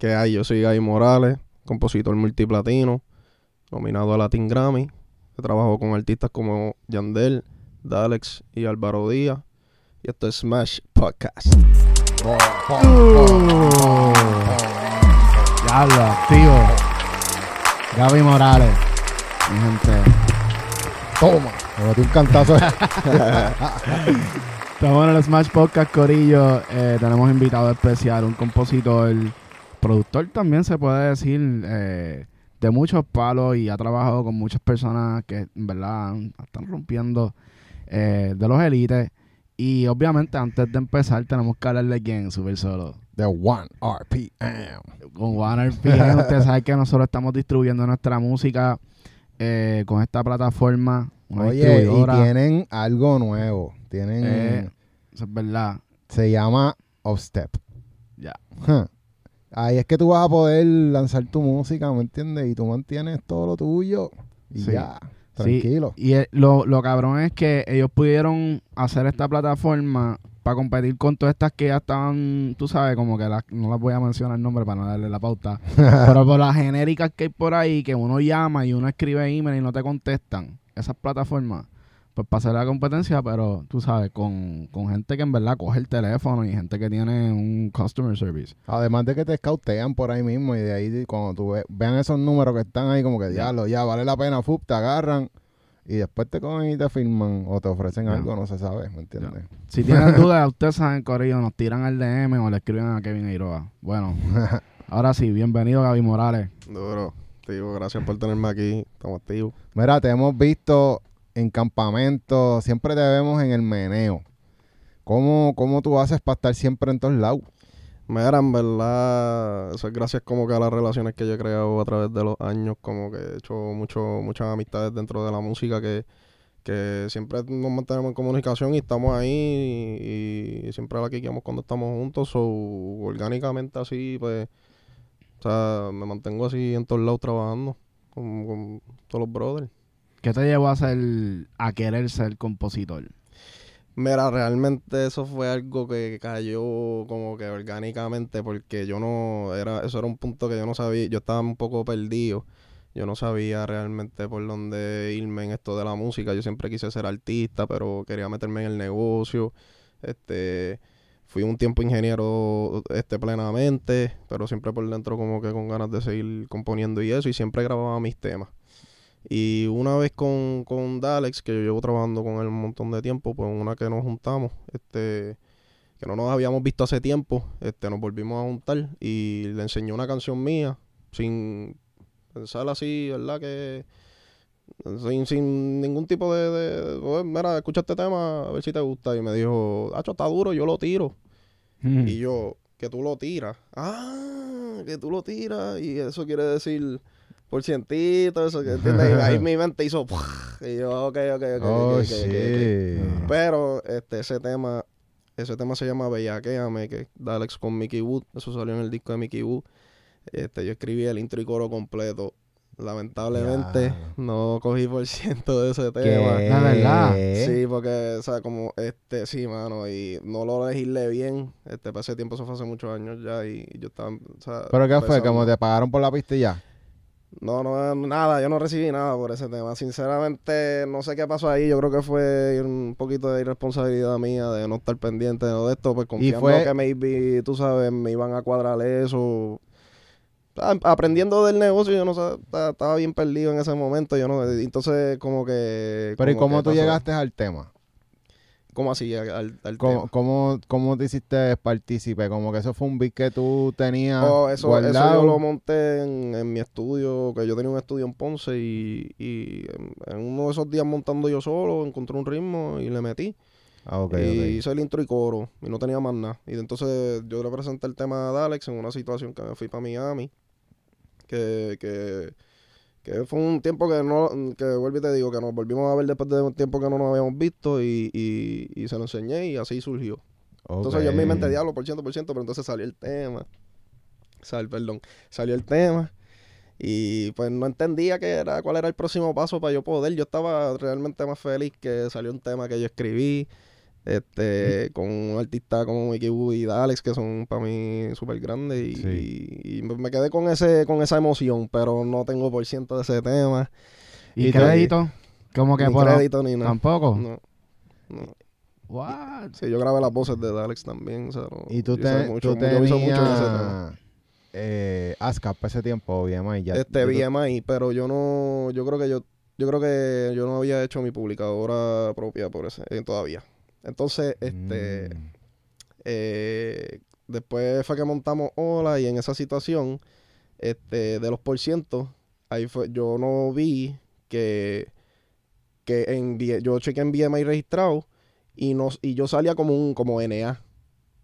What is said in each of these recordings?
¿Qué hay? Yo soy Gaby Morales, compositor multiplatino, nominado a Latin Grammy. He trabajado con artistas como Yandel, Dalex y Álvaro Díaz. Y esto es Smash Podcast. Diablo, activo. Gaby Morales. Mi gente. Toma. Me metí un cantazo. Estamos en el Smash Podcast, Corillo. Eh, tenemos invitado especial, un compositor, productor también se puede decir, eh, de muchos palos y ha trabajado con muchas personas que en verdad están rompiendo eh, de los élites. Y obviamente antes de empezar tenemos que hablar de quién, Super Solo. De One RPM. Con One RPM, usted sabe que nosotros estamos distribuyendo nuestra música eh, con esta plataforma. Una Oye, y tienen algo nuevo. Tienen. Eh, eso es verdad. se llama Upstep. Ya. Huh. Ahí es que tú vas a poder lanzar tu música, ¿me entiendes? Y tú mantienes todo lo tuyo. Y Sí. ya. Sí, Tranquilo. y el- lo, lo cabrón es que ellos pudieron hacer esta plataforma para competir con todas estas que ya estaban, tú sabes, como que las, no las voy a mencionar el nombre para no darle la pauta, pero por las genéricas que hay por ahí, que uno llama y uno escribe email y no te contestan, esas plataformas, pues para hacer la competencia, pero tú sabes, con, con gente que en verdad coge el teléfono y gente que tiene un customer service. Además de que te escautean por ahí mismo y de ahí cuando tú ve- vean esos números que están ahí como que diablo, ya vale la pena, fup, te agarran y después te cogen y te firman o te ofrecen algo, no se sabe, ¿me entiendes? Si tienen dudas, ustedes saben, Corillo, nos tiran al DM o le escriben a Kevin Eiroa. Bueno, ahora sí, bienvenido Gaby Morales. Duro. Tío, gracias por tenerme aquí. Estamos activos. Mira, te hemos visto en campamentos, siempre te vemos en el meneo. ¿Cómo, cómo tú haces para estar siempre en todos lados? Mira, en verdad, eso es gracias como que a las relaciones que yo he creado a través de los años, como que he hecho mucho, muchas amistades dentro de la música que, que siempre nos mantenemos en comunicación y estamos ahí y, y siempre la quiqueamos cuando estamos juntos, so, orgánicamente así, pues, o sea, me mantengo así en todos lados trabajando con, con todos los brothers. ¿Qué te llevó a ser, a querer ser compositor? Mira, realmente eso fue algo que cayó como que orgánicamente porque yo no era eso era un punto que yo no sabía, yo estaba un poco perdido. Yo no sabía realmente por dónde irme en esto de la música. Yo siempre quise ser artista, pero quería meterme en el negocio. Este, fui un tiempo ingeniero este plenamente, pero siempre por dentro como que con ganas de seguir componiendo y eso y siempre grababa mis temas. Y una vez con, con Dalex, que yo llevo trabajando con él un montón de tiempo, pues una que nos juntamos, este, que no nos habíamos visto hace tiempo, este, nos volvimos a juntar y le enseñé una canción mía, sin pensar así, ¿verdad? Que sin, sin ningún tipo de, de, "Oye, mira, escucha este tema, a ver si te gusta. Y me dijo, Hacho, está duro, yo lo tiro. Hmm. Y yo, que tú lo tiras. Ah, que tú lo tiras. Y eso quiere decir por cientito, eso que entiendes. Y ahí mi mente hizo. Y yo, ok, ok, ok. Oh, ok, ok, shit. ok. Pero este, ese tema, ese tema se llama Bellaquéame, que es de Alex con Mickey Wood. Eso salió en el disco de Mickey Wood. Este, yo escribí el intro y coro completo. Lamentablemente Ya. no cogí por ciento de ese tema. ¿Qué? La verdad. Sí, porque, o sea, como, este, sí, mano, y no lo legisle bien, este, para ese tiempo, eso fue hace muchos años ya, y yo estaba, o sea... ¿Pero qué fue? ¿Como te pagaron por la pista y ya? No, no, nada, yo no recibí nada por ese tema, sinceramente, no sé qué pasó ahí, yo creo que fue un poquito de irresponsabilidad mía de no estar pendiente de esto, pues confiando fue- que maybe, tú sabes, me iban a cuadrar eso... Ah, Aprendiendo del negocio, yo no sé, estaba bien perdido en ese momento, yo no, entonces como que... Pero ¿y cómo tú pasó. llegaste al tema? ¿Cómo así al, al, ¿Cómo, cómo, cómo te hiciste partícipe? Como que eso fue un beat que tú tenías Oh, eso, eso guardado. yo lo monté en, en mi estudio, que yo tenía un estudio en Ponce y, y en, en uno de esos días montando yo solo encontré un ritmo y le metí. Ah, ok, y hice el intro y coro y no tenía más nada. Y entonces yo le presenté el tema a Alex en una situación que me fui para Miami, que, que, que fue un tiempo que no, que vuelvo y te digo, que nos volvimos a ver después de un tiempo que no nos habíamos visto y, y, y se lo enseñé y así surgió. Entonces yo en mi mente, diablo, por ciento, por ciento, pero entonces salió el tema. Sal, perdón. Salió el tema. Y pues no entendía qué era, cuál era el próximo paso para yo poder. Yo estaba realmente más feliz que salió un tema que yo escribí. Este, con un artista como Mickey Wu y Alex, que son para mí súper grandes. Y, Sí. y me me quedé con ese, con esa emoción, pero no tengo por ciento de ese tema. ¿Y, Y crédito? Como que ni por... crédito ni nada. ¿Tampoco? No, no. What? Sí, yo grabé las voces de Alex también. O sea, no- Y tú, yo te, mucho, tú yo hice mucho en ese tema. tenías eh, ASCAP para ese tiempo, BMI ya. este yo- BMI, pero yo no, yo creo que yo, yo creo que yo no había hecho mi publicadora propia por ese, eh, todavía. Entonces, este, Mm. eh, después fue que montamos Hola y en esa situación, este, de los porcientos, ahí fue, yo no vi que, que en, yo chequé en BMI registrado y no, y yo salía como un, como NA.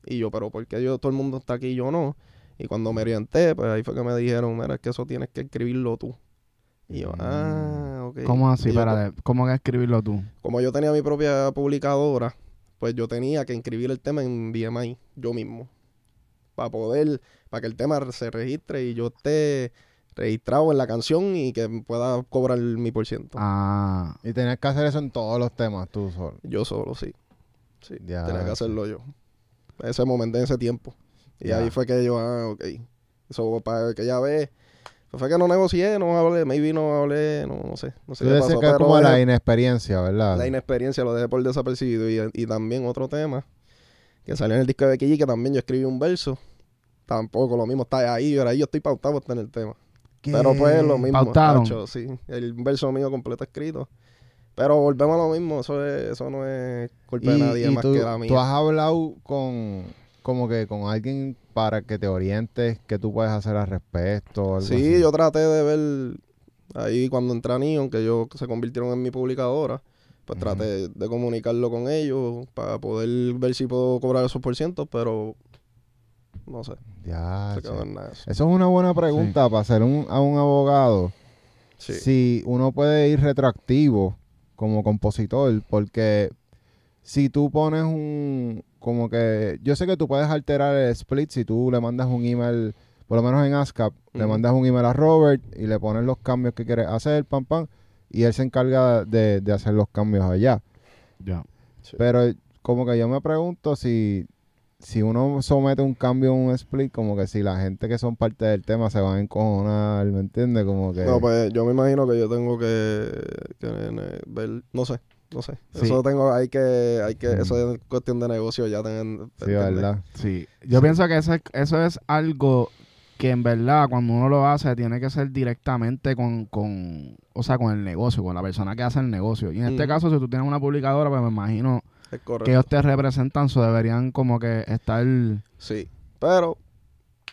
Y yo, pero ¿por qué yo, todo el mundo está aquí y yo no? Y cuando me orienté, pues ahí fue que me dijeron, mira, es que eso tienes que escribirlo tú. Y yo, Mm. ah, ok. ¿Cómo así? Yo, Espérate, ¿cómo que escribirlo tú? como yo tenía mi propia publicadora, pues yo tenía que inscribir el tema en BMI yo mismo. Para poder, para que el tema se registre y yo esté registrado en la canción y que pueda cobrar mi por ciento. Ah, Y tenías que hacer eso en todos los temas tú solo. Yo solo, sí. Sí, Ya, tenía que hacerlo yo. Ese momento, en ese tiempo. Y Ya. ahí fue que yo, ah, ok. Eso para que ya ve. Fue que no negocié, no hablé, maybe no hablé, no, no sé. No sé Tú qué pasó, que es como la inexperiencia, ¿verdad? la inexperiencia lo dejé por desapercibido. Y, y también otro tema que salió en el disco de Becky G, que también yo escribí un verso. Tampoco lo mismo, está ahí, yo, ahí yo estoy pautado tener el tema. ¿Qué? Pero pues lo mismo. Pautaron. sí, el verso mío completo escrito. Pero volvemos a lo mismo, eso, es, eso no es culpa de nadie más tú, que la mía. tú has hablado con como que con alguien para que te orientes qué tú puedes hacer al respecto Sí, así? yo traté de ver ahí cuando entré a Neon, que ellos se convirtieron en mi publicadora, pues traté de comunicarlo con ellos para poder ver si puedo cobrar esos por cientos, pero no sé, Ya, nada eso. Eso es una buena pregunta para hacer un, a un abogado. Sí. Si uno puede ir retroactivo como compositor, porque si tú pones un, como que, yo sé que tú puedes alterar el split si tú le mandas un email, por lo menos en ASCAP, le mandas un email a Robert y le pones los cambios que quieres hacer, pam, pam, y él se encarga de, de hacer los cambios allá. ya. Sí. Pero como que yo me pregunto si, si uno somete un cambio en un split, como que si la gente que son parte del tema se van a encojonar, ¿me entiendes? Como que... No, pues yo me imagino que yo tengo que, que, eh, ver, no sé, no sé. Sí. Eso tengo, hay que, hay que, Mm. eso es cuestión de negocio ya. Ten, sí, ¿verdad? Sí. Yo pienso que eso es, eso es algo que en verdad cuando uno lo hace tiene que ser directamente con, con, o sea, con el negocio, con la persona que hace el negocio. Y en este Ujú. caso, si tú tienes una publicadora, pues me imagino que ellos te representan, so deberían como que estar... Sí, pero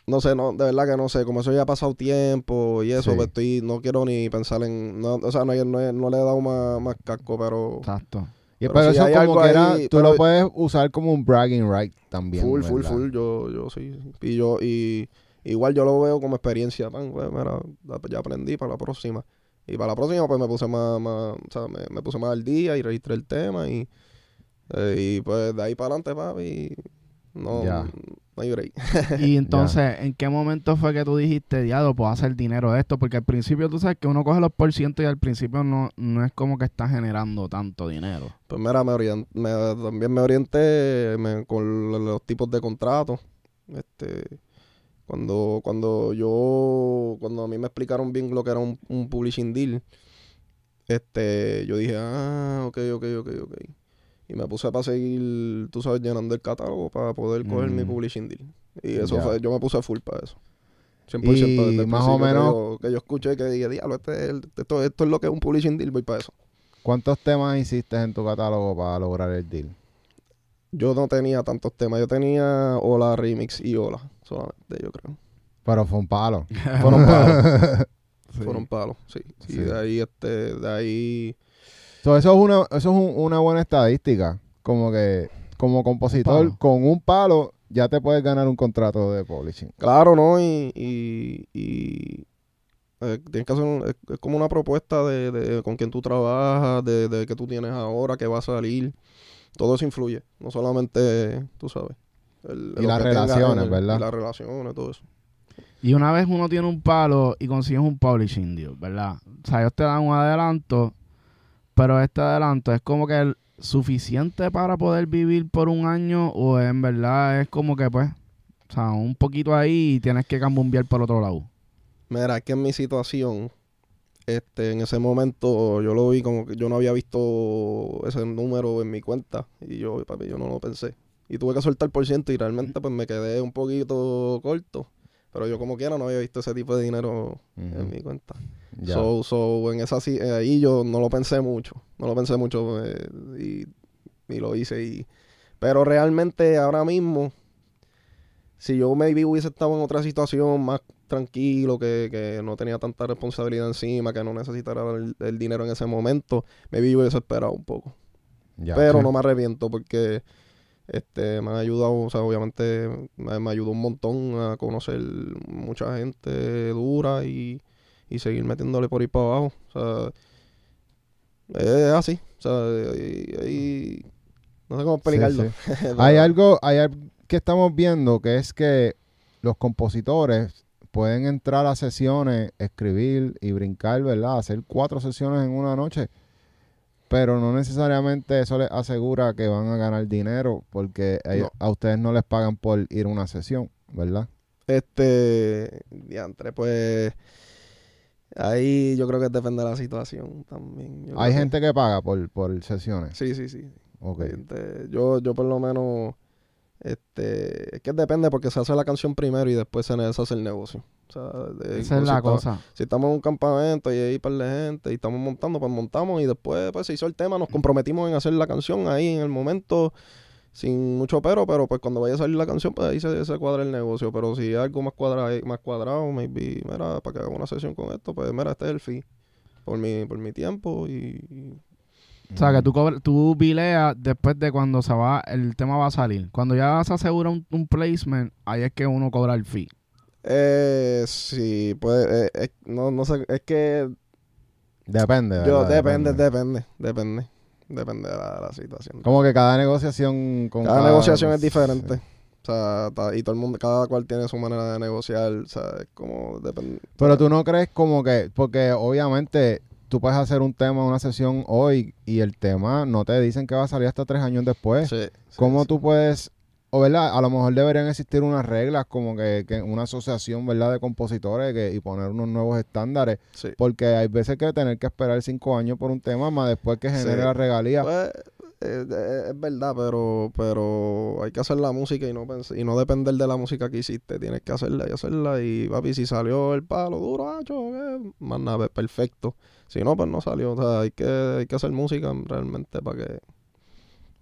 no sé, no, de verdad que no sé, como eso ya ha pasado tiempo y eso, Sí. pues estoy, no quiero ni pensar en, no, o sea, no, no, no le he dado más, más casco, pero Exacto. Y, Pero pero si eso hay como algo quiera, ahí, tú pero- lo puedes usar como un bragging right también, full, full, ¿verdad? full, yo, yo sí, y yo, y igual yo lo veo como experiencia, pan, pues, mira, ya aprendí para la próxima, y para la próxima pues me puse más, más o sea, me, me puse más al día y registré el tema y, eh, y pues de ahí para adelante, papi, no, Ya. no hay break. Y entonces, ¿en qué momento fue que tú dijiste, diablo, puedo hacer dinero de esto? Porque al principio tú sabes que uno coge los por ciento y al principio no, no es como que está generando tanto dinero. Pues mira, me orien- me- también me orienté me- con lo- los tipos de contratos. Este, cuando, cuando yo, cuando a mí me explicaron bien lo que era un, un publishing deal, este, yo dije, ah, ok, ok, ok, ok. Y me puse para seguir, tú sabes, llenando el catálogo para poder coger mi Mm. publishing deal. Y eso fue, yo me puse full para eso. 100% Y desde el más o principio que menos- yo- Que yo, escuché que dije, diablo, este, es el- esto, esto es lo que es un publishing deal, voy para eso. ¿Cuántos temas hiciste en tu catálogo para lograr el deal? Yo no tenía tantos temas. Yo tenía Hola Remix y Hola solamente, yo creo. Pero fue un palo. Fueron palos. Sí. Fueron palos, sí. Y Sí. de ahí, este, de ahí... So, eso es una, eso es un- una buena estadística. Como que como compositor, palo. con un palo, ya te puedes ganar un contrato de publishing. Claro, ¿no? Y... y, y eh, tienes que hacer un- es, es como una propuesta de, de con quién tú trabajas, de, de que tú tienes ahora, que va a salir. Todo eso influye. No solamente, tú sabes. el- Y lo las que relaciones, el- ¿verdad? Y las relaciones, todo eso. Y una vez uno tiene un palo y consigues un publishing deal, ¿verdad? O sea, ellos te dan un adelanto, pero este adelanto es como que el- suficiente para poder vivir por un año o en verdad es como que pues, o sea, un poquito ahí y tienes que cambumbiar por otro lado? Mira, es que en mi situación, este, en ese momento yo lo vi como que yo no había visto ese número en mi cuenta y yo, papi, yo no lo pensé. Y tuve que soltar por ciento y realmente pues me quedé un poquito corto. Pero yo como quiera no había visto ese tipo de dinero en mi cuenta. So, so, en esa eh, ahí yo no lo pensé mucho. No lo pensé mucho eh, y, y lo hice. Y, pero realmente ahora mismo, si yo maybe hubiese estado en otra situación más tranquilo, que, que no tenía tanta responsabilidad encima, que no necesitara el, el dinero en ese momento, maybe yo hubiese esperado un poco. Pero Sí. no me arrepiento porque este me ha ayudado, o sea, obviamente me, me ayudó un montón a conocer mucha gente dura y, y seguir metiéndole por ahí para abajo. O sea, es así. O sea, y- y- no sé cómo explicarlo. sí. Pero- Hay algo, hay que estamos viendo que es que los compositores pueden entrar a sesiones, escribir y brincar, ¿verdad? Hacer cuatro sesiones en una noche. Pero no necesariamente eso les asegura que van a ganar dinero porque ellos- a ustedes no les pagan por ir a una sesión, ¿verdad? Este, diantre, pues ahí yo creo que depende de la situación también. Yo Hay que- gente que paga por, por sesiones. Sí, sí, sí. Ok. Este, yo, yo por lo menos, este, es que depende porque se hace la canción primero y después se, se hace el negocio. O sea, de- Esa es la cosa. Si estamos en un campamento y hay par de gente y estamos montando, pues montamos y después pues se hizo el tema, nos comprometimos en hacer la canción ahí en el momento sin mucho pero, pero pues cuando vaya a salir la canción, pues ahí se, se cuadra el negocio. Pero si hay algo más cuadrado, más cuadrado, maybe, mira, para que haga una sesión con esto, pues mira, este es el fee. Por mi, por mi tiempo y, O sea, que tú, cobra- tú bileas después de cuando se va, el tema va a salir. Cuando ya se asegura un, un placement, ahí es que uno cobra el fee. Eh, sí, pues, eh, es- no, no sé, es que Depende. yo, ¿verdad? depende, depende, depende, depende de la, la situación. Como que cada negociación con Cada negociación es sí. diferente. O sea, y todo el mundo, cada cual tiene su manera de negociar, o sea, es como depende. Pero tú no crees como que, porque obviamente tú puedes hacer un tema, una sesión hoy y el tema no te dicen que va a salir hasta tres años después. Sí, sí, ¿Cómo sí. tú puedes, o verdad, a lo mejor deberían existir unas reglas como que, que una asociación, ¿verdad?, de compositores que, y poner unos nuevos estándares, Sí. porque hay veces que tener que esperar cinco años por un tema más después que genere Sí. la regalía. Pues, eh, eh, es verdad, pero pero hay que hacer la música y no y no depender de la música que hiciste. Tienes que hacerla y hacerla. Y papi, si salió el palo duro, hacho, eh, más nada, perfecto. Si no, pues no salió. O sea, hay que, hay que hacer música realmente para que.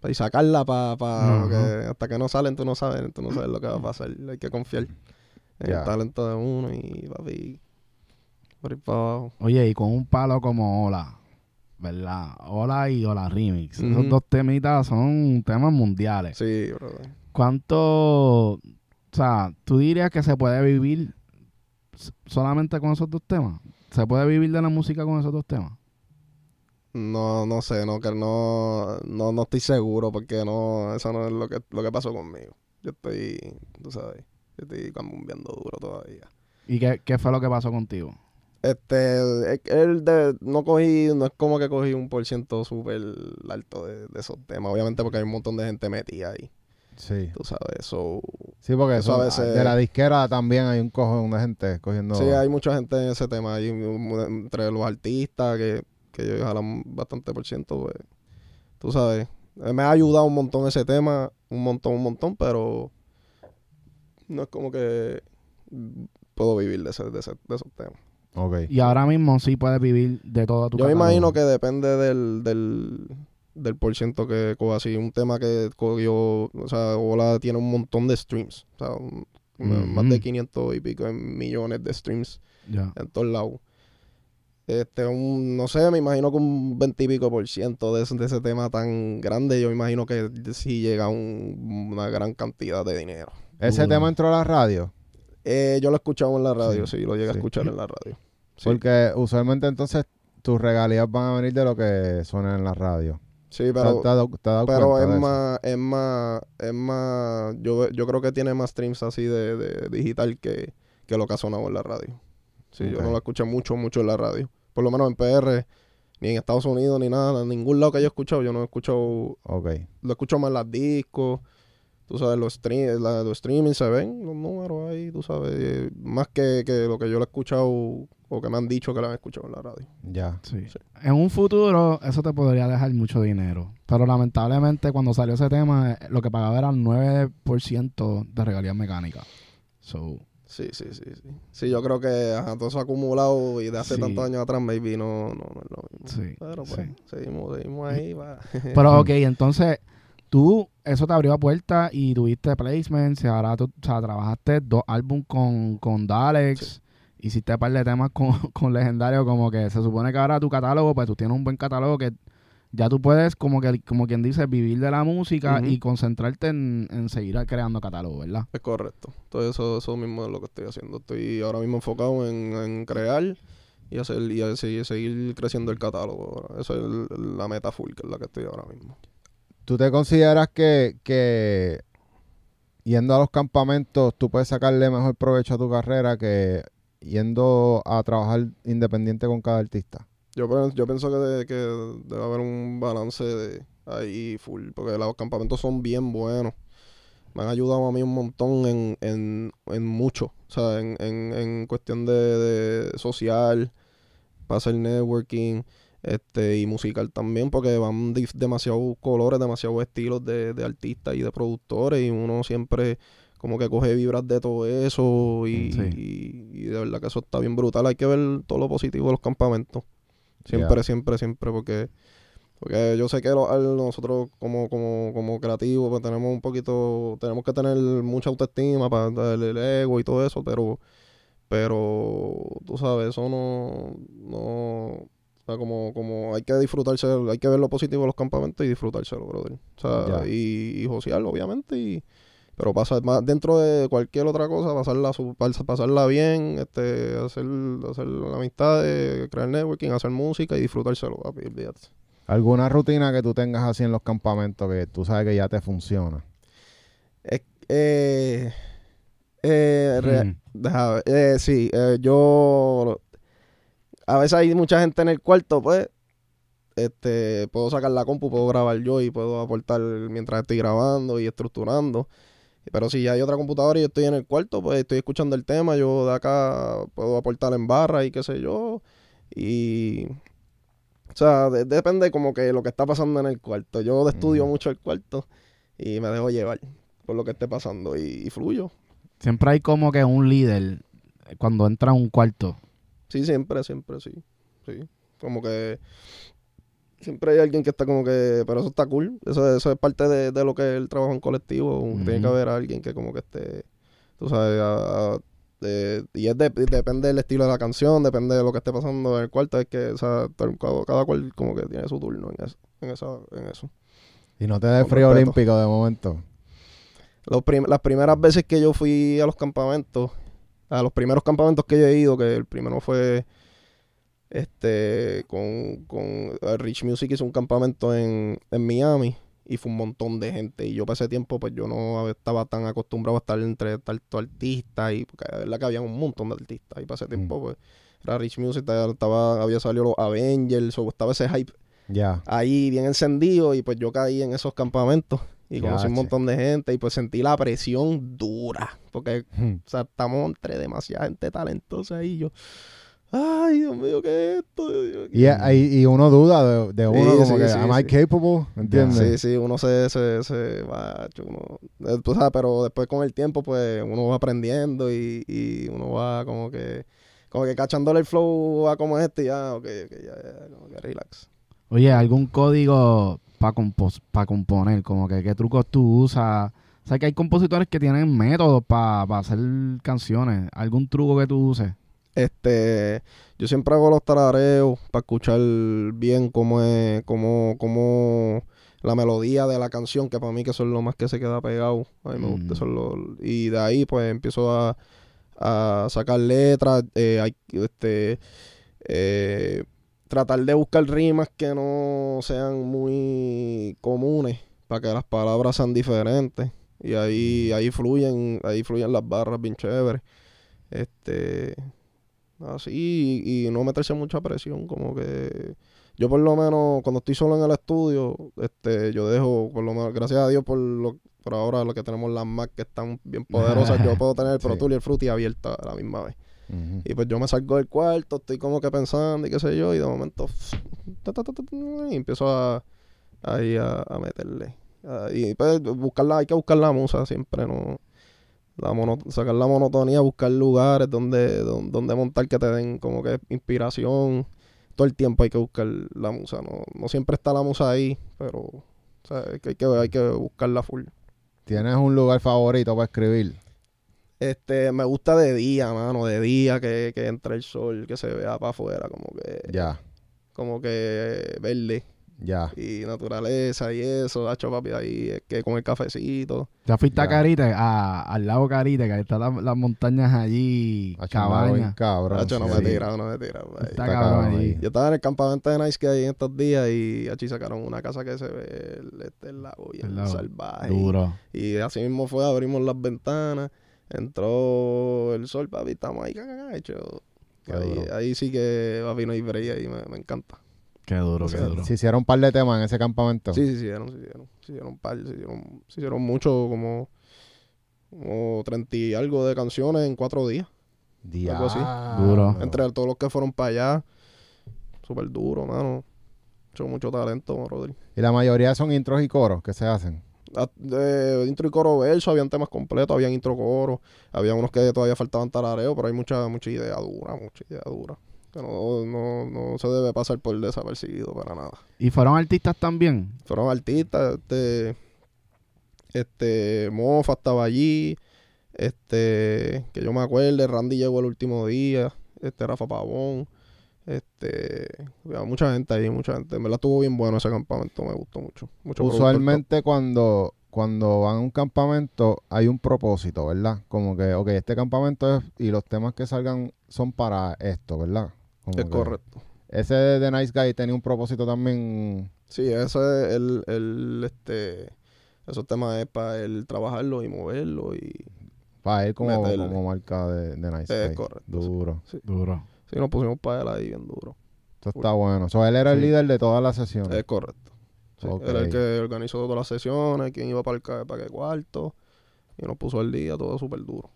Y sacarla para que hasta que no salen, tú no sabes, tú no sabes lo que va a pasar. Hay que confiar en el talento de uno y papi. Por ahí para abajo. Oye, y con un palo como Hola, ¿verdad? Hola y Hola Remix. Esos dos temitas son temas mundiales. Sí, brother. ¿Cuánto, o sea, tú dirías que se puede vivir solamente con esos dos temas? ¿Se puede vivir de la música con esos dos temas? No, no sé, no, que no, no, no estoy seguro porque no, eso no es lo que, lo que pasó conmigo. Yo estoy, tú sabes, yo estoy cambiando duro todavía. ¿Y qué, qué fue lo que pasó contigo? Este, él de, no cogí, no es como que cogí un por ciento súper alto de, de esos temas, obviamente porque hay un montón de gente metida ahí, Sí. tú sabes, eso. Sí, porque Eso a veces- de la disquera también hay un cojón de gente cogiendo... Sí, hay mucha gente en ese tema, hay entre los artistas que, que ellos jalan bastante por ciento, pues, tú sabes, me ha ayudado un montón ese tema, un montón, un montón, pero no es como que puedo vivir de, ese, de, ese- de esos temas. Ok. Y ahora mismo sí puedes vivir de toda tu Yo me imagino que depende del, del, del por ciento que coja, así, un tema que cogió, o sea, Ola tiene un montón de streams, o sea, un- más de 500 y pico millones de streams Ya. en todos lados. Este, un, no sé, me imagino que un 20 y pico por ciento de ese, de ese tema tan grande, yo me imagino que sí llega un- una gran cantidad de dinero. ¿Ese tema entró a la radio? Eh, yo lo he escuchado en la radio, sí, lo llegué a sí. escuchar en la radio. Sí, Porque usualmente entonces tus regalías van a venir de lo que suena en la radio. sí ¿Te- pero, te te dado pero es más, es más, es más, yo, yo creo que tiene más streams así de, de digital que, que lo que ha sonado en la radio. Sí, yo no lo escuché mucho, mucho en la radio. Por lo menos en PR ni en Estados Unidos, ni nada, en ningún lado que yo he escuchado, yo no he escuchado, Ok. lo escucho más en las discos, tú sabes, los, stream, la- los streaming se ven los números ahí, tú sabes, eh, más que, que lo que yo lo he escuchado o que me han dicho que lo han escuchado en la radio. Ya. Sí. Sí. En un futuro, eso te podría dejar mucho dinero. Pero lamentablemente, cuando salió ese tema, eh, lo que pagaba era el 9% de regalías mecánicas. So, Sí, sí, sí, sí. Sí, yo creo que ajá, todo eso acumulado y de hace Sí. tantos años atrás, maybe no, no, no es lo mismo. sí. Pero pues, sí. seguimos, seguimos ahí. va. Pero ok, entonces tú, eso te abrió puertas y tuviste placements y ahora tú, o sea, trabajaste dos álbumes con, con Dalex, hiciste un par de temas con, con Legendario, como que se supone que ahora tu catálogo, pues tú tienes un buen catálogo que ya tú puedes, como que como quien dice, vivir de la música y concentrarte en, en seguir creando catálogo, ¿verdad? Es correcto. Todo eso, eso mismo es lo que estoy haciendo. Estoy ahora mismo enfocado en, en crear y hacer y seguir, seguir creciendo el catálogo. Esa es el- la meta full, que es la que estoy ahora mismo. ¿Tú te consideras que, que yendo a los campamentos tú puedes sacarle mejor provecho a tu carrera que yendo a trabajar independiente con cada artista? Yo, yo pienso que, de- que debe haber un balance de ahí full, porque los campamentos son bien buenos. Me han ayudado a mí un montón en, en, en mucho, o sea, en, en, en cuestión de, de social, para hacer networking, este, y musical también, porque van demasiados colores, demasiados estilos de, de artistas y de productores, y uno siempre como que coge vibras de todo eso, y, Sí. y, y de verdad que eso está bien brutal. Hay que ver todo lo positivo de los campamentos. Siempre, siempre, siempre, porque porque yo sé que lo- nosotros como, como, como creativos pues tenemos un poquito, tenemos que tener mucha autoestima para el, el ego y todo eso, pero, pero tú sabes, eso no, no, o sea, como, como hay que disfrutarse, hay que ver lo positivo de los campamentos y disfrutárselo, brother. O sea, y, y josearlo, obviamente, y, pero pasar más dentro de cualquier otra cosa, pasarla, pasarla bien, este, hacer, hacer amistades, crear networking, hacer música y disfrutárselo, papi, olvídate. ¿Alguna rutina que tú tengas así en los campamentos que tú sabes que ya te funciona? Es- eh, eh, re- Mm. deja eh, sí, eh, yo a veces hay mucha gente en el cuarto, pues, este, puedo sacar la compu, puedo grabar yo y puedo aportar mientras estoy grabando y estructurando. Pero si hay otra computadora y yo estoy en el cuarto, pues estoy escuchando el tema, yo de acá puedo aportar en barra y qué sé yo. Y o sea, de- depende como que lo que está pasando en el cuarto. Yo estudio Ujú. mucho el cuarto y me dejo llevar por lo que esté pasando y, y fluyo. Siempre hay como que un líder cuando entra a un cuarto. Sí, siempre, siempre, sí. Sí. Como que siempre hay alguien que está como que, pero eso está cool. Eso, eso es parte de, de lo que es el trabajo en colectivo. Tiene que haber alguien que como que esté, tú sabes, a- a- de- y es de- depende del estilo de la canción, depende de lo que esté pasando en el cuarto. Es que, o sea, cada, cada cual como que tiene su turno en eso. En, esa, en eso. Y no te Con frío respeto. olímpico de momento. Los prim- las primeras veces que yo fui a los campamentos, a los primeros campamentos que yo he ido, que el primero fue este con, con eh, Rich Music hizo un campamento en, en Miami y fue un montón de gente. Y yo para ese tiempo pues yo no estaba tan acostumbrado a estar entre tantos artistas y porque de verdad que había un montón de artistas. Y para ese tiempo pues era Rich Music estaba, había salido los Avengers o estaba ese hype ahí bien encendido y pues yo caí en esos campamentos y conocí un montón de gente y pues sentí la presión dura porque Hmm. o sea, estamos entre demasiada gente talentosa y yo ay Dios mío qué es esto Y, y, y uno duda de, de uno Sí, como sí, que, sí, ¿am I sí. capable? ¿Entiendes? sí sí uno se se, se va uno, eh, tú sabes, pero después con el tiempo pues uno va aprendiendo y, y uno va como que como que cachándole el flow a como este y ya ok, ok, ya, ya, como que relax Oye, ¿algún código para componer? Como que qué trucos tú usas. O sea, que hay compositores que tienen métodos para hacer canciones. ¿Algún truco que tú uses? Este, yo siempre hago los tarareos para escuchar bien cómo es, cómo, cómo la melodía de la canción, que para mí que eso es lo más que se queda pegado. A mí me Mm. gusta eso. es lo- y de ahí pues empiezo a, a sacar letras, eh, este, eh, tratar de buscar rimas que no sean muy comunes para que las palabras sean diferentes. Y ahí, ahí fluyen, ahí fluyen las barras bien chéveres. Este, así y, y no meterse mucha presión, como que yo por lo menos cuando estoy solo en el estudio, este, yo dejo, por lo menos, gracias a Dios por lo, por ahora lo que tenemos las Mac que están bien poderosas, yo puedo tener el Pro Sí. Tool y el Fruity abierta a la misma vez. Y pues yo me salgo del cuarto, estoy como que pensando y qué sé yo, y de momento ta, ta, ta, ta, ta, y empiezo a ahí a, a meterle. Ah, y pues buscarla, hay que buscar la musa siempre, ¿no? La mono- sacar la monotonía, buscar lugares donde, donde, donde montar que te den como que inspiración. Todo el tiempo hay que buscar la musa, no, no siempre está la musa ahí, pero o sea, hay, que, hay, que, hay que buscarla full. ¿Tienes un lugar favorito para escribir? Este, me gusta de día, mano, de día que, que entre el sol, que se vea para afuera, como que, Ya, como que verde ya. y naturaleza y eso, hacho papi ahí, es que con el cafecito. Ya fuiste a Ya. Carite, a- al lago Carite, que están las, las montañas allí, Hacho, cabañas. Cabrón. Hacho, no sí. me tira, no me tira. pa' ahí. Está Está cabrón ahí. Yo estaba en el campamento de Nice que hay en estos días y allí sacaron una casa que se ve el, este, el lago bien El lago. salvaje. Duro. Y así mismo fue, abrimos las ventanas, entró el sol, papi, estamos ahí. Qué Ahí, ahí sí que papi no hay break ahí, me, me encanta. Qué duro, qué duro. Se hicieron un par de temas en ese campamento. Sí, sí, sí, hicieron, sí, hicieron, sí, hicieron un par, sí, hicieron, sí, hicieron mucho, como, como 30 y algo de canciones en cuatro días. algo así. Duro. Entre todos los que fueron para allá, súper duro, mano. Mucho, mucho talento, brother. Y la mayoría son intros y coros que se hacen. Ah, De intro y coro verso, habían temas completos, habían intro coro, había unos que todavía faltaban tarareo, pero hay mucha, mucha idea dura, mucha idea dura. Que no, no, no se debe pasar por desapercibido para nada. ¿Y fueron artistas también? Fueron artistas, este, este, Mofa estaba allí, este, que yo me acuerde, Randy llegó el último día, este, Rafa Pavón, este, había mucha gente ahí, mucha gente. En verdad estuvo bien bueno ese campamento, me gustó mucho. Usualmente cuando, cuando van a un campamento hay un propósito, ¿verdad? Como que, ok, este campamento es, y los temas que salgan son para esto, ¿verdad? Es que correcto. Ese de The Nice Guy tenía un propósito también. Sí, eso es el, el, este, esos temas es para el trabajarlo y moverlo y Para él como, como marca de, de Nice es Guy. correcto. Duro. Duro. Sí, nos pusimos para él ahí bien duro. Esto está bueno. So, él era el Sí. líder de todas las sesiones. Es correcto. Sí, Ok. Era el que organizó todas las sesiones, quien iba para el ca- para qué cuarto y nos puso al día todo súper duro.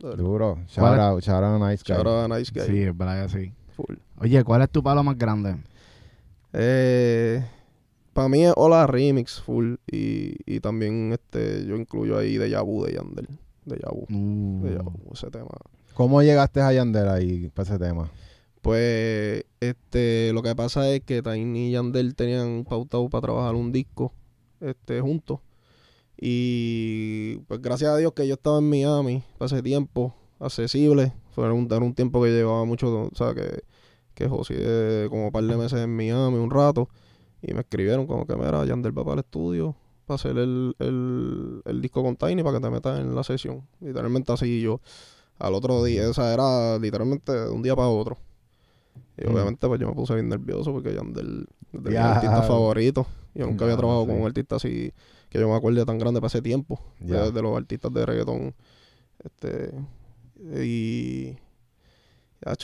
De verdad. Duro. Shout ¿Cuál es- out, shout out a Nice Guy. Shout out a Nice Guy. Sí, es verdad que sí. Full. Oye, ¿cuál es tu palo más grande? Eh, para mí es Hola Remix full y, y también este yo incluyo ahí de Yabu de Yandel. De Yabu. Uh, De Yabu, ese tema. ¿Cómo llegaste a Yandel ahí para ese tema? Pues este lo que pasa es que Tiny y Yandel tenían pautado para trabajar un disco este juntos. Y pues gracias a Dios que yo estaba en Miami para ese tiempo, accesible. Fue un, era un tiempo que llevaba mucho, o sea, que, que José eh, como un par de meses en Miami, un rato. Y me escribieron como que, mira, Yandel va para el estudio para hacer el, el, el disco con Tiny para que te metas en la sesión. Literalmente así yo. Al otro día, o sea, era literalmente de un día para otro. Y Mm. obviamente pues yo me puse bien nervioso porque Yandel es de artistas favoritos. Yo nunca había trabajado sí. con un artista así que yo me acuerde tan grande para ese tiempo. Ya. De, de los artistas de reggaetón. Este y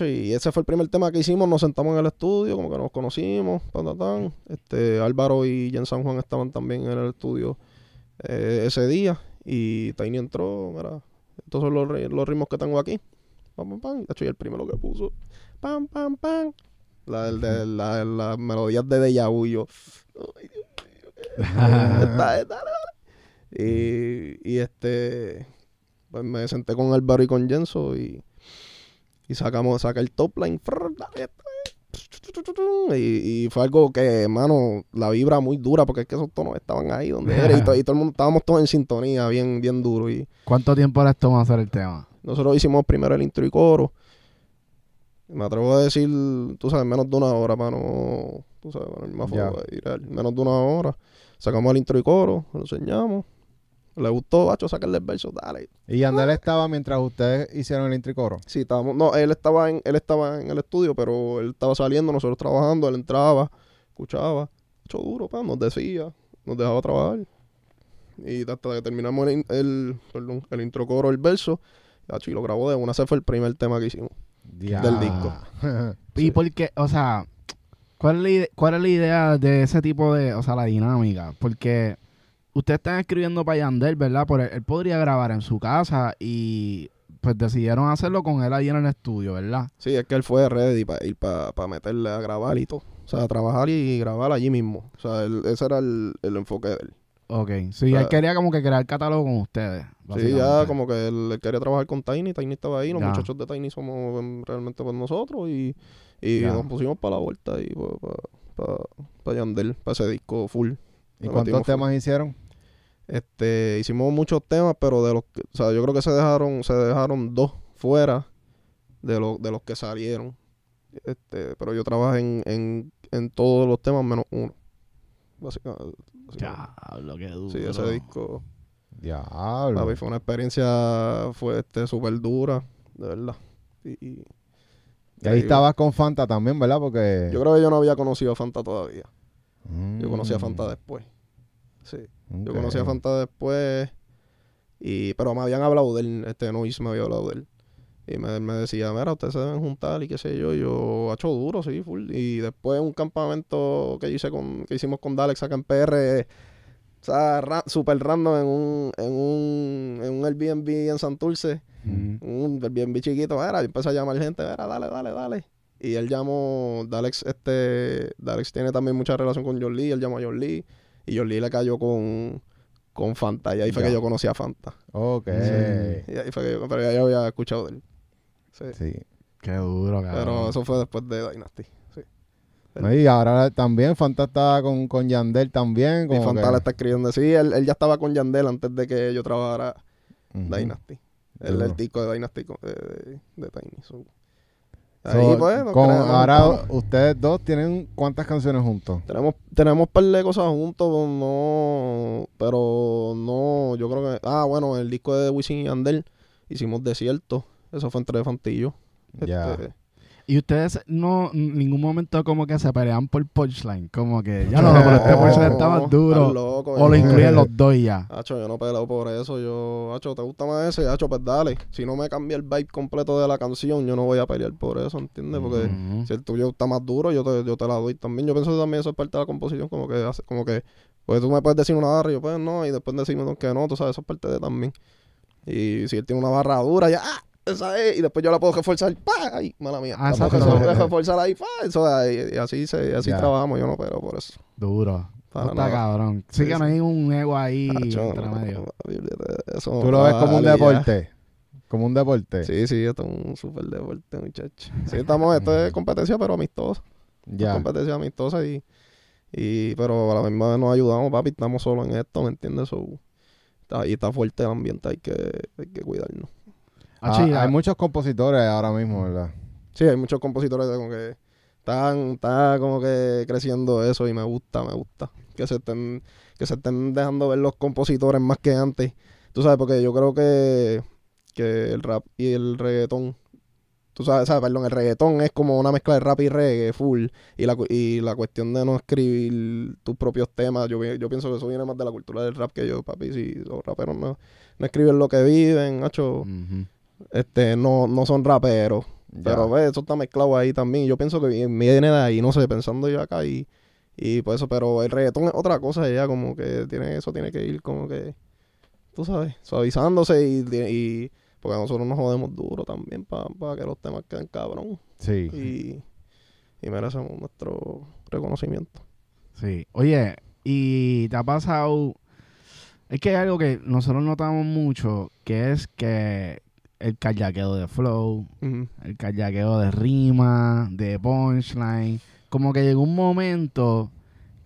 y ese fue el primer tema que hicimos, nos sentamos en el estudio, como que nos conocimos, tan, tan. Este, Álvaro y Jen San Juan estaban también en el estudio eh, ese día. Y Tiny entró, mira, estos son los, los ritmos que tengo aquí. Pam, pam, pam. Y el primero que puso, pam, pam, pam. La, el de, la, las melodías de Deja Vu, yo, ay, Dios mío, esta, esta, dale. Y, y este, pues me senté con Álvaro y con Jenso y, y sacamos, saca el top line. Y, y fue algo que, hermano, la vibra muy dura porque es que esos tonos estaban ahí donde era y, to- y todo el mundo estábamos todos en sintonía, bien, bien duro. Y ¿Cuánto tiempo les tomó hacer el tema? nosotros hicimos primero el intro y coro. Me atrevo a decir, tú sabes, menos de una hora para no, tú sabes, para el más ir al- menos de una hora. Sacamos el intro y coro, lo enseñamos. Le gustó, bacho, sacarle el verso, dale. Y Yandel estaba mientras ustedes hicieron el intro y coro. Sí, estábamos, no, él estaba en, él estaba en el estudio, pero él estaba saliendo, nosotros trabajando, él entraba, escuchaba, hecho duro, pa, nos decía, nos dejaba trabajar. Y hasta que terminamos el, el, perdón, el intro coro, el verso, hacho, y lo grabó de una, ese fue el primer tema que hicimos. del disco. Y Sí. porque, o sea, ¿cuál es, la ¿cuál es la idea de ese tipo de, o sea, la dinámica? Porque ustedes están escribiendo para Yandel, ¿verdad? Pero él, él podría grabar en su casa y pues decidieron hacerlo con él ahí en el estudio, ¿verdad? Sí, es que él fue ready para ir para meterle a grabar y todo. O sea, a trabajar y grabar allí mismo. O sea, él- ese era el, el enfoque de él. Ok, sí, él quería como que crear catálogo con ustedes. Sí, ya como que él, él quería trabajar con Tiny. Tiny estaba ahí. Los Ya. muchachos de Tiny somos em, realmente pues nosotros. Y, y nos pusimos para la vuelta y para pa, Yandel, para ese disco full. ¿Y cuántos full. temas hicieron? Este, hicimos muchos temas, pero de los que, o sea, yo creo que se dejaron, se dejaron dos fuera de los, de los que salieron. Este, pero yo trabajé en, en, en todos los temas menos uno. Básicamente. básicamente. Diablo, qué duro. Sí, ese disco, Diablo. papi, fue una experiencia, fue este súper dura, de verdad. Y, y- Y ahí estabas con Fanta también, ¿verdad? Porque... yo creo que yo no había conocido a Fanta todavía. Mm, Yo conocí a Fanta después. Sí. Yo conocí a Fanta después. Y, pero me habían hablado de él. Este Noise me había hablado de él. Y me, me decía, mira, ustedes se deben juntar y qué sé yo. Y yo, hecho duro, sí, full. Y después un campamento que hice con, que hicimos con Dalex acá en PR. O sea, ra- super random en un, en un, en un Airbnb en Santurce. Mm. Un Airbnb chiquito, era, yo empecé a llamar gente, era, dale, dale, dale. Y él llamó, Dalex, este, Dalex tiene también mucha relación con John Lee, él llamó a John Lee. Y John le cayó con, con Fanta. Y ahí fue que yo conocí a Fanta. Ok. Sí. Y ahí fue que yo, pero ya yo había escuchado de él. Sí. Sí. Qué duro, cabrón. Pero eso fue después de Dynasty. Sí. No, y ahora también Fanta está con, con Yandel también. Y Como Fanta que- le está escribiendo. Sí, él, él ya estaba con Yandel antes de que yo trabajara Ujú. Dynasty. El, Duro. el disco de Dynasty de, de, de Tiny. So, So, ahí pues, con- ahora vamos. ustedes dos tienen cuántas canciones juntos. Tenemos, tenemos un par de cosas juntos, no, pero no, yo creo que, ah, bueno, el disco de Wisin y Yandel, hicimos Desierto, eso fue entre Fantillo. Ya. Este, Y ustedes no, en ningún momento como que se pelean por punchline. Como que ya no, pero este punchline está más duro. loco, O lo yo- incluyen los dos ya. Hacho, yo no peleo por eso. Yo, Hacho, ¿te gusta más ese? Hacho, pues dale. Si no me cambia el vibe completo de la canción, yo no voy a pelear por eso, ¿entiendes? Porque si el tuyo está más duro, yo te, yo te la doy también. Yo pienso que también eso es parte de la composición, como que hace, como que, pues tú me puedes decir una barra y yo pues no, y después decirme que no, tú sabes, eso es parte de también. Y si él tiene una barra dura, ya, ah, esa es, y después yo la puedo reforzar, pa, ay, mala mía. Ah, reforzar ahí, pa, eso, y, y así se, así trabajamos, yo no pero por eso. Duro. Para No está nada. cabrón. Sí, Sí, que no hay un ego ahí Hacho, entre no, medio. eso, Tú lo ves como un deporte. Como un deporte. Sí, sí, esto es un súper deporte, muchacho. Sí, estamos, esto es competencia, pero amistosa. Ya. competencia amistosa y, y pero a la misma vez nos ayudamos, papi, estamos solos en esto, ¿me entiendes? So, está, ahí está fuerte el ambiente, hay que, hay que cuidarnos. Ah, Ah, hay ah, muchos compositores ahora mismo, ¿verdad? Sí, hay muchos compositores como que están, está como que creciendo eso y me gusta, me gusta. Que se estén, que se estén dejando ver los compositores más que antes. Tú sabes, porque yo creo que, que el rap y el reggaetón, tú sabes, sabes, perdón, el reggaetón es como una mezcla de rap y reggae full. Y la, y la cuestión de no escribir tus propios temas, yo, yo pienso que eso viene más de la cultura del rap que yo, papi. Si los raperos no, no escriben lo que viven, hacho. Este, no, no son raperos. Ya. Pero ve, eso está mezclado ahí también. Yo pienso que vi- viene de ahí, no sé, pensando yo acá y, y por eso, pero el reggaetón es otra cosa ya, como que tiene, eso tiene que ir como que, tú sabes, suavizándose y, y porque nosotros nos jodemos duro también para que los temas queden cabrón Sí. y, y merecemos nuestro reconocimiento. Sí. Oye, y te ha pasado. Es que hay algo que nosotros notamos mucho, que es que el kayaqueo de flow, el kayaqueo de rima, de punchline, como que llegó un momento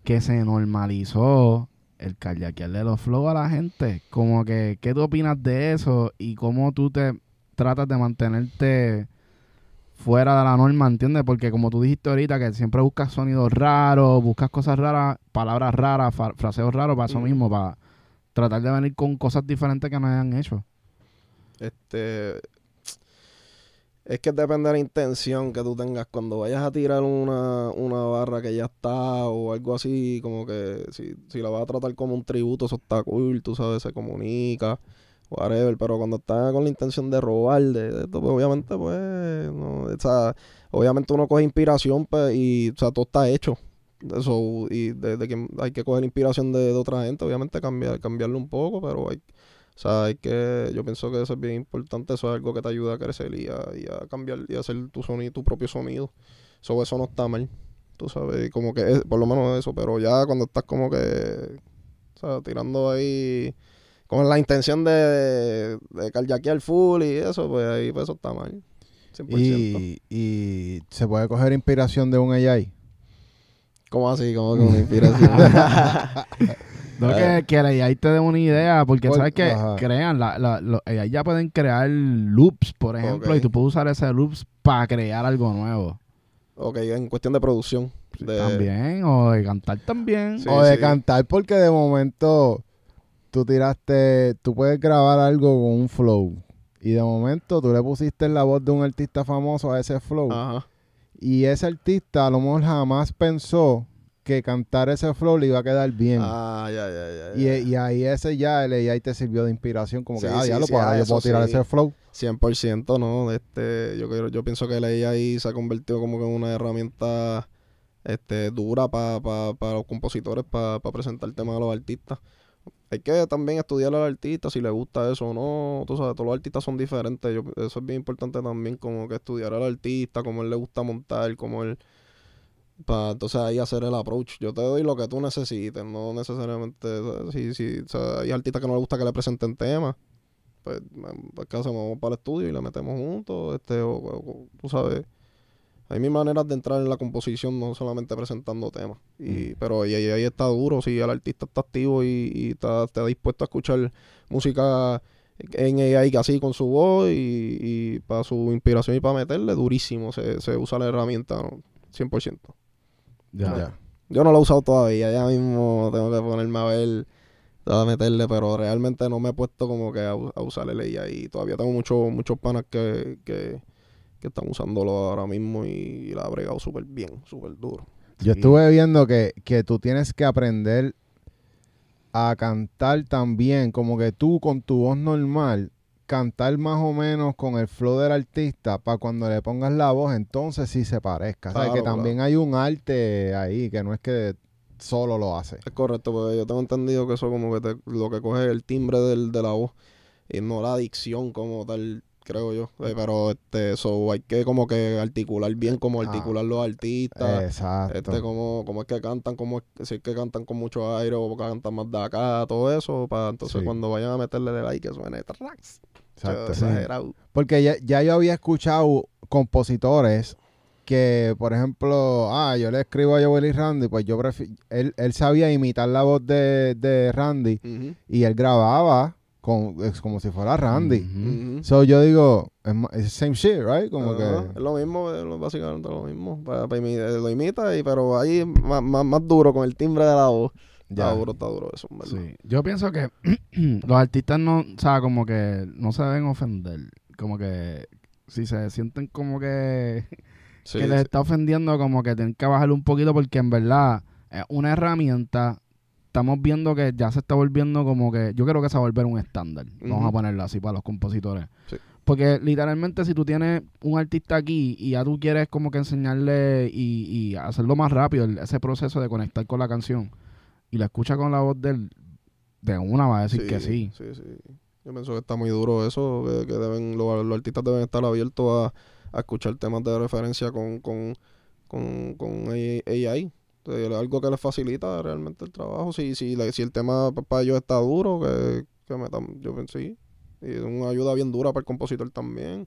que se normalizó el kayakear de los flow a la gente. Como que, ¿qué tú opinas de eso? Y cómo tú te tratas de mantenerte fuera de la norma, ¿entiendes? Porque como tú dijiste ahorita, que siempre buscas sonidos raros, buscas cosas raras, palabras raras, fraseos raros para eso mismo, para tratar de venir con cosas diferentes que no hayan hecho. Este. Es que depende de la intención que tú tengas. Cuando vayas a tirar una, una barra que ya está o algo así, como que si, si la vas a tratar como un tributo, eso está cool, tú sabes, se comunica. whatever, pero cuando está con la intención de robar, de, esto, pues obviamente, pues, no, o sea, obviamente uno coge inspiración pues, y, o sea, todo está hecho. Eso, y de, de que hay que coger inspiración de, de otra gente, obviamente cambiar, cambiarlo un poco, pero hay, o sea, hay que, yo pienso que eso es bien importante, eso es algo que te ayuda a crecer y a, y a cambiar y a hacer tu sonido, tu propio sonido. So, eso no está mal, tú sabes, como que es, por lo menos eso, pero ya cuando estás como que, o sea, tirando ahí con la intención de, de carjackear full y eso, pues ahí pues eso está mal. 100%. Y, y se puede coger inspiración de un AI. ¿Cómo así? ¿Cómo con inspiración? No que, que el AI te dé una idea, porque Por- sabes que ajá. crean, la, la- los AI ya pueden crear loops, por ejemplo, y tú puedes usar ese loops para crear algo nuevo. ok, en cuestión de producción. De, También, o de cantar también. Sí, o de sí. cantar porque de momento tú tiraste, tú puedes grabar algo con un flow. Y de momento tú le pusiste la voz de un artista famoso a ese flow. Ajá. Y ese artista a lo mejor jamás pensó que cantar ese flow le iba a quedar bien. Ah, ya, ya, ya. Y, ahí ese ya el AI te sirvió de inspiración, como que, Sí, ah, sí, ya lo puedo, ah, yo puedo tirar ese flow. 100%, ¿no? Este, yo, yo pienso que la AI se ha convertido como que en una herramienta este, dura para los compositores, para presentar temas a los artistas. Hay que también estudiar al artista, si le gusta eso o no. Tú sabes, todos los artistas son diferentes. Yo, eso es bien importante también, como que estudiar al artista, cómo él le gusta montar, cómo él... Para entonces ahí hacer el approach. Yo te doy lo que tú necesites, no necesariamente... Si, si, o sea, hay artistas que no les gusta que le presenten temas pues, pues ¿qué hacemos? Vamos para el estudio y le metemos juntos, este, o, o- tú sabes. Hay mil maneras de entrar en la composición, no solamente presentando temas. Y, Pero y, ahí ahí está duro, si el artista está activo y, y está, está dispuesto a escuchar música en AI así con su voz y, y para su inspiración y para meterle, durísimo, se, se usa la herramienta, ¿no? 100%. Ya. Ya. Yo no lo he usado todavía, ya mismo tengo que ponerme a ver, a meterle, pero realmente no me he puesto como que a, a usar el AI. Todavía tengo muchos muchos panas que, que, que están usándolo ahora mismo y, la ha bregado súper bien, súper duro. Yo Sí. estuve viendo que, que tú tienes que aprender a cantar también, como que tú con tu voz normal, cantar más o menos con el flow del artista para cuando le pongas la voz, entonces sí se parezca. O sea, Claro, que también hay un arte ahí, que no es que solo lo hace. Es correcto, porque yo tengo entendido que eso como que te- lo que coge es el timbre del, de la voz y no la dicción como tal, creo yo. Eh, pero este, eso hay que como que articular bien como Ah. articular los artistas. Exacto. Este, como, como es que cantan, como es, si es que cantan con mucho aire o cantan más de acá, todo eso, para entonces Sí. cuando vayan a meterle el like que suene tracks. Exacto. Exagerado. Porque ya, ya yo había escuchado compositores que, por ejemplo, ah, yo le escribo a Joel y Randy, pues yo prefi- él, él sabía imitar la voz de, de Randy y él grababa con, es como si fuera Randy. Ujú. So yo digo, es same shit, right? Como que Es lo mismo, es lo- básicamente lo mismo. Pa- pa imi- eh, lo imita, y, pero ahí más, más, más duro con el timbre de la voz. Está ya. duro, está duro eso, en verdad. Sí. Yo pienso que los artistas no, o sea, como que no se deben ofender. Como que si se sienten como que, Sí, que les sí. está ofendiendo, como que tienen que bajarle un poquito porque en verdad es una herramienta. Estamos viendo que ya se está volviendo como que, yo creo que se va a volver un estándar. Vamos a ponerlo así para los compositores. Sí. Porque literalmente si tú tienes un artista aquí y ya tú quieres como que enseñarle y, y hacerlo más rápido, el- ese proceso de conectar con la canción, y la escucha con la voz del, de una va a decir que sí. Sí, sí. Yo pienso que está muy duro eso, que, que deben, los, los artistas deben estar abiertos a, a escuchar temas de referencia con, con, con, con AI. Algo que les facilita realmente el trabajo. Si, si, la- si el tema para ellos está duro, que, que metan, yo pienso sí. Y es una ayuda bien dura para el compositor también.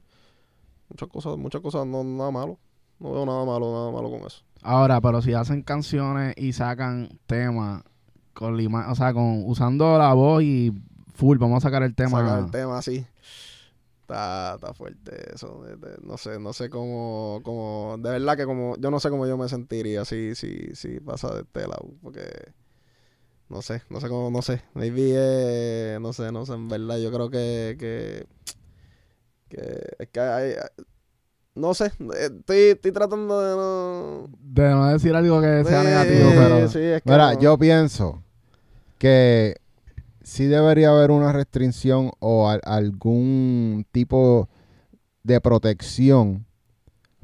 Muchas cosas, muchas cosas, no nada malo. No veo nada malo, nada malo con eso. Ahora, pero si hacen canciones y sacan temas con la ima- o sea, con usando la voz y full, vamos a sacar el tema. Sacar el tema así. Está, está fuerte eso. no sé, no sé cómo, cómo. De verdad que como. Yo no sé cómo yo me sentiría si, si, si pasa de este lado. Porque. No sé, no sé cómo, no sé. Maybe eh, no sé, no sé, en verdad. Yo creo que. que, que es que hay. No sé, eh, estoy, estoy tratando de no. De no decir algo que sea Sí, negativo, pero Sí, es que Mira, no. yo pienso que sí debería haber una restricción o al- algún tipo de protección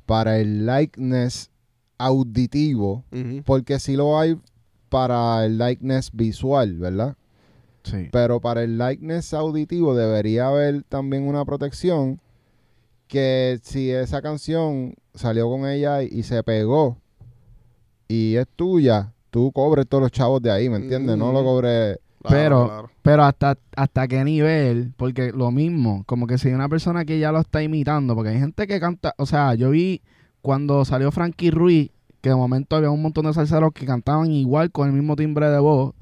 para el likeness auditivo, porque sí lo hay para el likeness visual, ¿verdad? Sí. Pero para el likeness auditivo debería haber también una protección que si esa canción salió con ella y, y se pegó y es tuya, tú cobres todos los chavos de ahí, ¿me entiendes? No lo cobres... Claro, Pero- claro. Pero hasta, hasta qué nivel, porque lo mismo, como que si hay una persona que ya lo está imitando, porque hay gente que canta, o sea, yo vi cuando salió Frankie Ruiz, que de momento había un montón de salseros que cantaban igual con el mismo timbre de voz,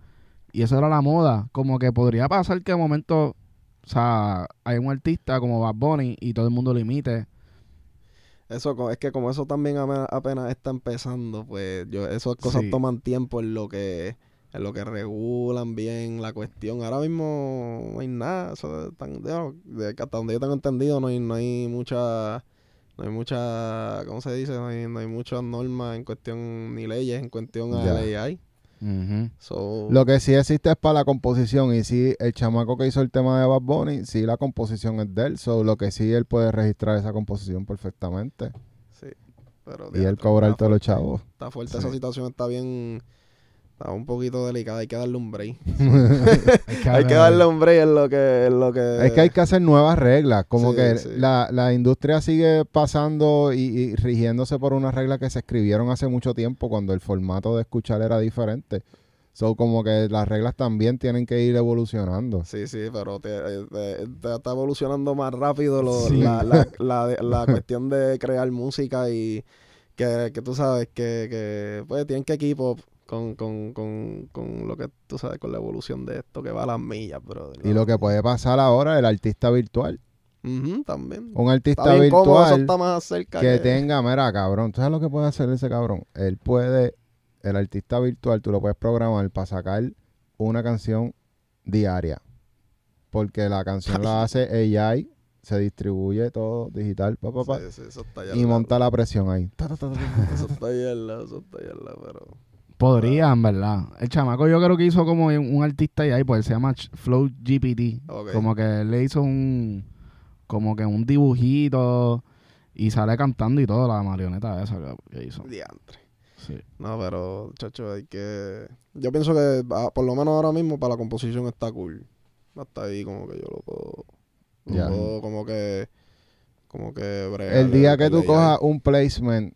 y eso era la moda, como que podría pasar que de momento, o sea, hay un artista como Bad Bunny y todo el mundo lo imite. Eso es que como eso también apenas está empezando, pues yo esas cosas Sí. toman tiempo en lo que en lo que regulan bien la cuestión. Ahora mismo no hay nada, eso es tan- de- de- hasta donde yo tengo entendido no hay no hay mucha no hay mucha, ¿cómo se dice? No hay, no hay muchas normas en cuestión ni leyes en cuestión a la AI. So, Lo que sí existe es para la composición y sí, el chamaco que hizo el tema de Bad Bunny, sí la composición es de él, so, lo que sí él puede registrar esa composición perfectamente sí, pero y él cobrar todos los chavos. Está fuerte Sí. esa situación, está bien está un poquito delicada, hay que darle un break. Hay que darle un break en lo que en lo que Es que hay que hacer nuevas reglas, como Sí, que sí. La, la industria sigue pasando y, y rigiéndose por unas reglas que se escribieron hace mucho tiempo cuando el formato de escuchar era diferente. So, como que las reglas también tienen que ir evolucionando. Sí, sí, pero te, eh, te- te está evolucionando más rápido lo- Sí. la, la, la, la cuestión de crear música y que, que tú sabes que, que pues tienen que equipo con, con, con, con lo que tú sabes, con la evolución de esto, que va a las millas, bro. Y lo que puede pasar ahora, el artista virtual. Ujú, también. Un artista Está bien cómodo, eso virtual está más cerca que tenga, mira, cabrón, ¿tú sabes lo que puede hacer ese cabrón? Él puede, el artista virtual, tú lo puedes programar para sacar una canción diaria. Porque la canción la hace AI, se distribuye todo digital, pa, pa, pa, Sí, sí, y monta la presión ahí. Eso está al lado, eso está al lado, pero... Podría, en verdad. El chamaco yo creo que hizo como un, artista y ahí, pues se llama Flow GPT. Como que le hizo un como que un dibujito y sale cantando y todo la marioneta esa que, que hizo. Diantre. Sí. No, pero, chacho, hay que... Yo pienso que, ah, por lo menos ahora mismo, para la composición está cool. Hasta ahí como que yo lo puedo... lo puedo como que... Como que... bregar El día que el tú cojas un placement,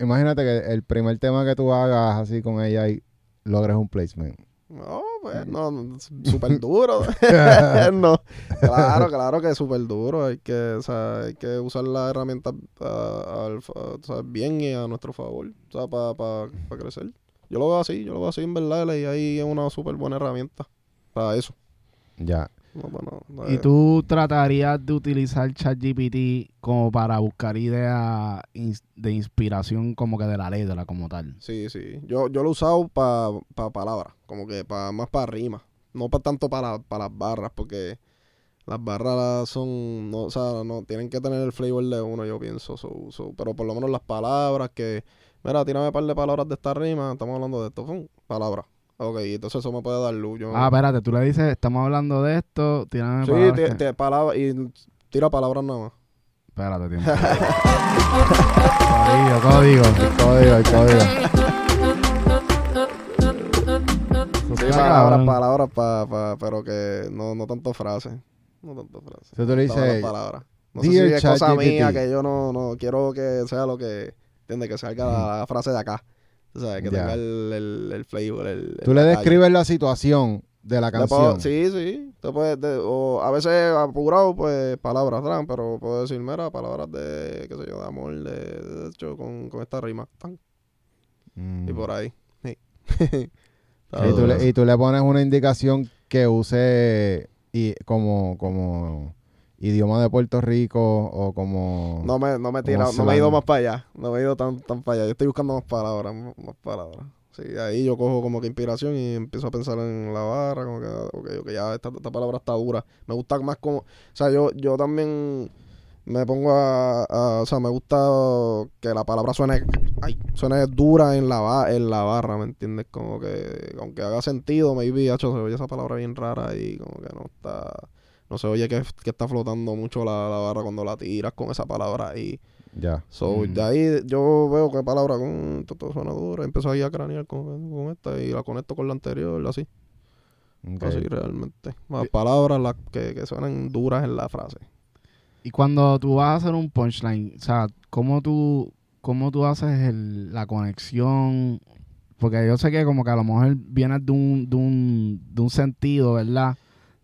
imagínate que el primer tema que tú hagas así con ella y logres un placement. No, pues, no, no, súper duro. no, claro, claro que es súper duro. Hay que, o sea, hay que usar la herramienta ah, bien y a nuestro favor, o sea, para crecer. Yo lo veo así, yo lo veo así en verdad, y ahí es una súper buena herramienta para eso. Ya. No, no, no ¿Y tú tratarías de utilizar ChatGPT como para buscar ideas de inspiración como que de la letra como tal? Sí, sí. Yo, yo lo he usado para pa palabras, como que pa, más para rimas. No para tanto para las barras, porque las barras son, no, o sea, no tienen que tener el flavor de uno, yo pienso. so- so, pero por lo menos las palabras que, mira, tírame un par de palabras de esta rima, estamos hablando de esto, palabras. Ok, entonces eso me puede dar luz. Yo, Ah, espérate, tú le dices, estamos hablando de esto, tírame sí, palabras que- ti- palabras, y tira palabras nada más. Espérate, tiempo. código, código. Código, código. Sí, palabras, palabras, pa, pa- pero que no, no tanto frases. No tanto frases. Si tú le dices, palabras. No sé si es cosa mía que yo no, no quiero que sea lo que, ¿entiendes? Que salga la frase de acá. Tú sabes, que tenga el, el, el flavor, el, tú le detalle. describes la situación de la puedo- canción. sí, sí. Puedes, de- o a veces apurado, pues palabras, ¿verdad? Pero puedo decir, mira, palabras de, qué sé yo, de amor, de, de hecho, con, con esta rima. Tan, Mm. Y por ahí. Sí. Y tú, le, y tú le pones una indicación que use y como, como idioma de Puerto Rico o como... No me, no me tirado, no me he ido más para allá. No me he ido tan, tan para allá. Yo estoy buscando más palabras, más, palabras. Sí, ahí yo cojo como que inspiración y empiezo a pensar en la barra, como que, ok, ok, ya esta, esta palabra está dura. Me gusta más como, o sea, yo, yo también, me pongo a, a- o sea, me gusta que la palabra suene, ay, suene dura en la, en la barra, ¿me entiendes? Como que, aunque haga sentido, maybe, hacho, se oye esa palabra bien rara y como que no está, no se oye que, que está flotando mucho la, la barra cuando la tiras con esa palabra ahí. Ya. So, Mm. de ahí yo veo que palabra con todo suena dura, empiezo ahí a cranear con, con esta y la conecto con la anterior, así, Ok. así realmente. Más palabras las que, que suenan duras en la frase. Y cuando tú vas a hacer un punchline, o sea, ¿cómo tú, cómo tú haces el- la conexión? Porque yo sé que como que a lo mejor vienes de un, de un, de un sentido, ¿verdad?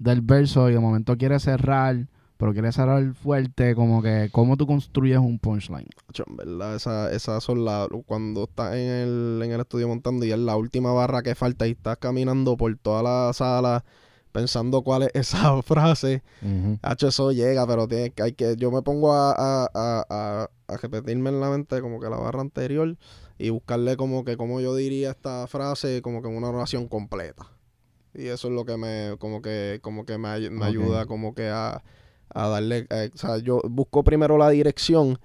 Del verso y de momento quieres cerrar, pero quieres cerrar fuerte, como que cómo tú construyes un punchline. En verdad, esa- son las. Cuando estás en el, en el estudio montando y es la última barra que falta y estás caminando por toda la sala pensando cuál es esa frase. Ujú. Hacho, eso llega, pero tiene que, hay que. Yo me pongo a, a, a, a- a repetirme en la mente como que la barra anterior y buscarle como que, como yo diría esta frase, como que en una oración completa. Y eso es lo que me, como que, como que me, me ayuda como que a, a darle, eh, o sea, yo busco primero la dirección,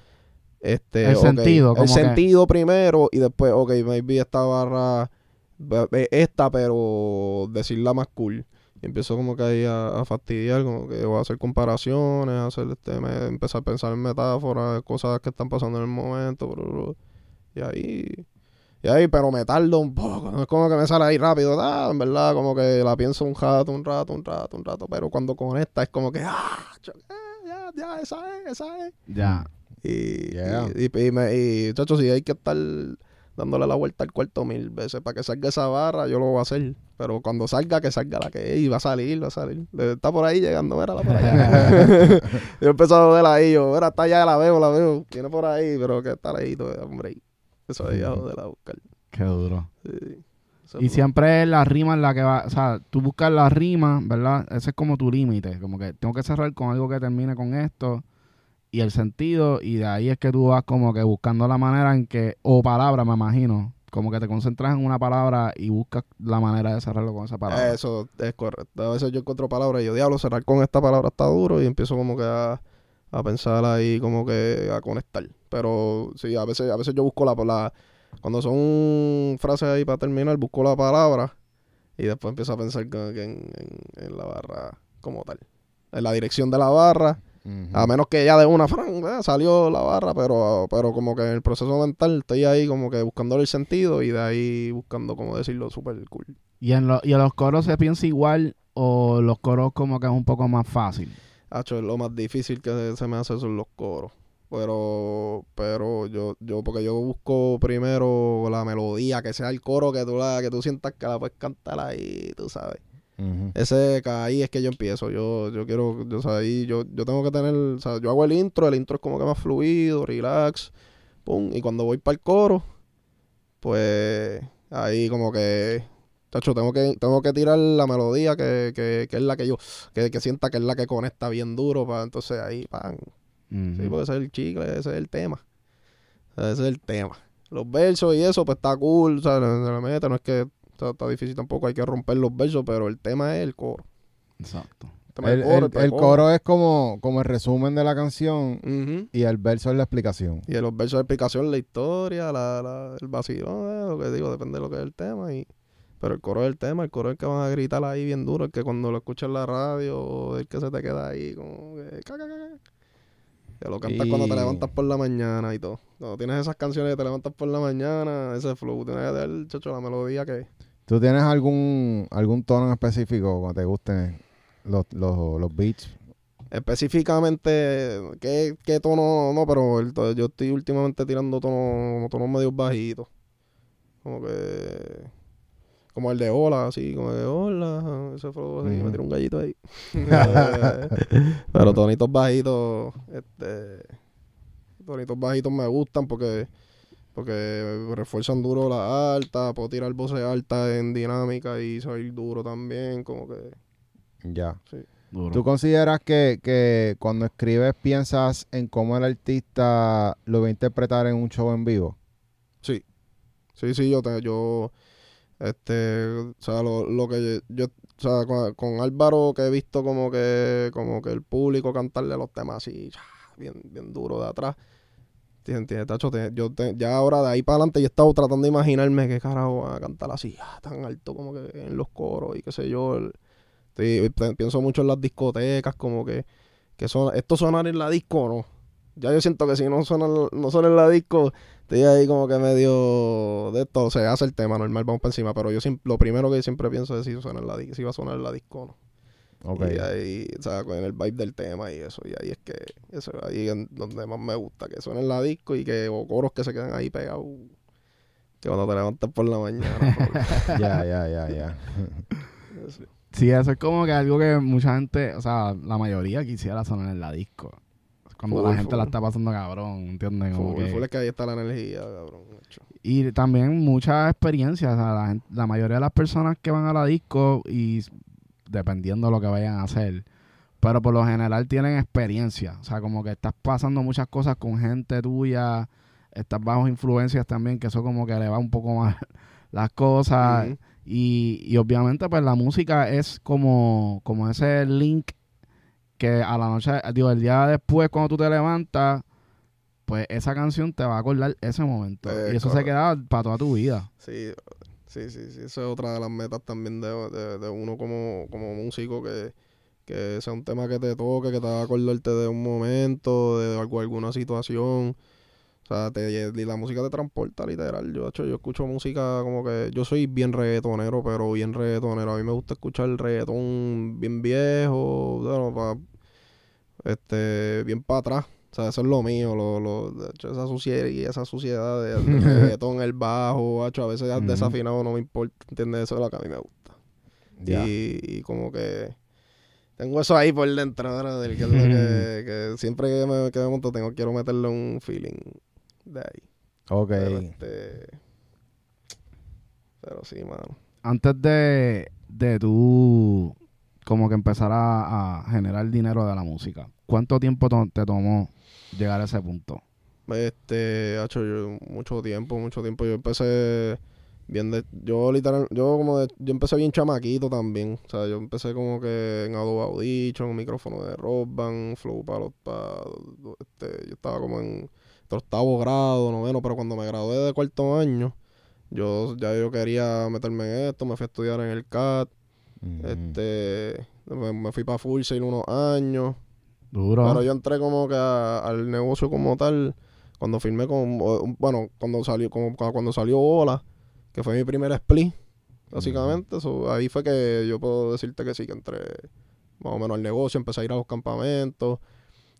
este, El sentido, el que- sentido primero y después, ok, maybe esta barra, be- be- esta, pero decirla más cool. Y empiezo como que ahí a, a fastidiar, como que voy a hacer comparaciones, a hacer este, me, empezar a pensar en metáforas, cosas que están pasando en el momento, bro, bro. y ahí, y ahí, pero me tardo un poco, no es como que me sale ahí rápido, ah, en verdad, como que la pienso un rato, un rato, un rato, un rato, pero cuando conecta es como que, ah, cho- eh, ya, ya, esa es, esa es. Ya. Y, Yeah. y, y, y, me- y, chacho, si hay que estar dándole la vuelta al cuarto mil veces para que salga esa barra, yo lo voy a hacer. Pero cuando salga, que salga la que es. Y va a salir, va a salir. Está por ahí llegando, mírala por allá. yo empecé a joder ahí, yo, mira, está allá, la veo, la veo. Viene por ahí, pero que está ahí, hombre. Eso ahí a joder a buscar. Qué duro. Sí. Y siempre es la rima en la que va, o sea, tú buscas la rima, ¿verdad? Ese es como tu límite, como que tengo que cerrar con algo que termine con esto y el sentido y de ahí es que tú vas como que buscando la manera en que, o palabra me imagino, como que te concentras en una palabra y buscas la manera de cerrarlo con esa palabra. Eso es correcto. A veces yo encuentro palabras y yo, diablo, cerrar con esta palabra está duro y empiezo como que a, a pensar ahí, como que a conectar. Pero sí, a veces, a veces yo busco la, la cuando son frases ahí para terminar, busco la palabra y después empiezo a pensar que, que en, en- en la barra como tal. En la dirección de la barra, a menos que ya de una fran, eh, salió la barra, pero, pero como que en el proceso mental estoy ahí como que buscándole el sentido y de ahí buscando, como decirlo, súper cool. Y en, lo- y en los coros se piensa igual o los coros como que es un poco más fácil. Hacho, es lo más difícil que se me hace son los coros. Pero, pero yo, yo, porque yo busco primero la melodía, que sea el coro que tú la, que tú sientas que la puedes cantar ahí, tú sabes. Ujú. Ese, que ahí es que yo empiezo. Yo, yo quiero, yo, o sea, ahí yo, yo tengo que tener, o sea, yo hago el intro, el intro es como que más fluido, relax, pum, y cuando voy para el coro, pues ahí como que, chacho, tengo que, tengo que tirar la melodía que, que, que es la que yo, que, que sienta que es la que conecta bien duro, para entonces ahí, pan, Sí, porque ese es el chicle, ese es el tema. Ese es el tema. Los versos y eso, pues está cool, o sea, se le mete, no es que está, está difícil tampoco, hay que romper los versos, pero el tema es el coro. Exacto. El, es coro, el- tema el es coro es como, como el resumen de la canción y el verso es la explicación. Y los versos de explicación, la historia, la, la- el vacilón, eh, lo que digo, depende de lo que es el tema. y Pero el coro es el tema, el coro es el que van a gritar ahí bien duro, el que cuando lo escuchas en la radio, el que se te queda ahí como que... Que lo cantas cuando te levantas por la mañana y todo. Cuando tienes esas canciones que te levantas por la mañana, ese flow, tienes que dar, chacho, la melodía que... ¿Tú tienes algún, algún tono en específico cuando te gusten los, los, los beats? Específicamente, ¿qué, qué tono? No, pero el yo estoy últimamente tirando tonos, tonos medios bajitos. Como que... Como el de hola, así, como de hola. Ese fue así, me tiró un gallito ahí. pero tonitos bajitos, este... Tonitos bajitos me gustan porque... Porque refuerzan duro la alta, puedo tirar voces altas en dinámica y salir duro también, como que... Ya. Duro. ¿Tú consideras que, que cuando escribes piensas en cómo el artista lo va a interpretar en un show en vivo? Sí. Sí, sí, yo te, yo, este, o sea, lo, lo que yo, o sea, con, Álvaro que he visto como que, como que el público cantarle los temas así, bien, bien duro de atrás. ¿Entiendes? Tacho, te- yo te- ya ahora de ahí para adelante yo he estado tratando de imaginarme qué carajo van a cantar así, ah, tan alto como que en los coros y qué sé yo. estoy- pienso mucho en las discotecas, como que, que son, esto sonar en la disco no. Ya yo siento que si no suena, no suena en la disco, estoy ahí como que medio de esto, se hace el tema normal, vamos para encima, pero yo siempre, lo primero que siempre pienso es si, suena en la, si va a sonar en la disco o no. Ok. Y ahí, o sea, con el vibe del tema y eso. Y ahí es que, eso es ahí en donde más me gusta, que suene en la disco y que, o coros que se quedan ahí pegados. Que cuando te levantas por la mañana. ya, ya, ya, ya. Sí, eso es como que algo que mucha gente, o sea, la mayoría quisiera sonar en la disco. Cuando la gente la está pasando cabrón, ¿entiendes? Como que- full es que ahí está la energía, cabrón. macho. Y también muchas experiencias. O sea, la, mayoría de las personas que van a la disco y dependiendo de lo que vayan a hacer, pero por lo general tienen experiencia. O sea, como que estás pasando muchas cosas con gente tuya, estás bajo influencias también, que eso como que le va un poco más las cosas. Y, y obviamente, pues la música es como, como ese link que a la noche, digo, el día después, cuando tú te levantas, pues esa canción te va a acordar ese momento. Eh, y eso se queda para toda tu vida. Sí, sí, sí, sí. Eso es otra de las metas también de, de- de uno como, como músico, que, que sea un tema que te toque, que te haga acordarte de un momento, de algo, alguna situación. O sea, te, y la música te transporta, literal. Yo, hecho, yo escucho música como que... Yo soy bien reggaetonero, pero bien reggaetonero. A mí me gusta escuchar el reggaetón bien viejo, bueno, pa- este, bien para atrás. O sea, eso es lo mío, lo, lo, de hecho, esa suciedad y esa suciedad de, del reggaetón, el bajo, hacho, a veces Ujú. desafinado no me importa, ¿entiendes? Eso es lo que a mí me gusta. Ya. Y, y como que tengo eso ahí por dentro, que es lo que, que siempre que me, que me monto tengo, quiero meterle un feeling de ahí. Ok. Pero, este, pero sí, mano. Antes de, de tú como que empezar a, a generar dinero de la música, ¿cuánto tiempo to- te tomó llegar a ese punto? Este, hecho yo mucho tiempo, mucho tiempo. Yo empecé bien de, yo literal, yo como de, yo empecé bien chamaquito también. O sea, yo empecé como que en Adobe Audition, micrófono de Rock Band, Flow para los este, yo estaba como en octavo grado, noveno, pero cuando me gradué de cuarto año, yo ya yo quería meterme en esto, me fui a estudiar en el CAT, Mm. este, me, me fui para Full Sail unos años. Duro. Pero yo entré como que a- al negocio como tal cuando firmé con bueno, cuando salió como cu- cuando salió Ola, que fue mi primer split, básicamente, so, ahí fue que yo puedo decirte que sí que entré más o menos al negocio, empecé a ir a los campamentos,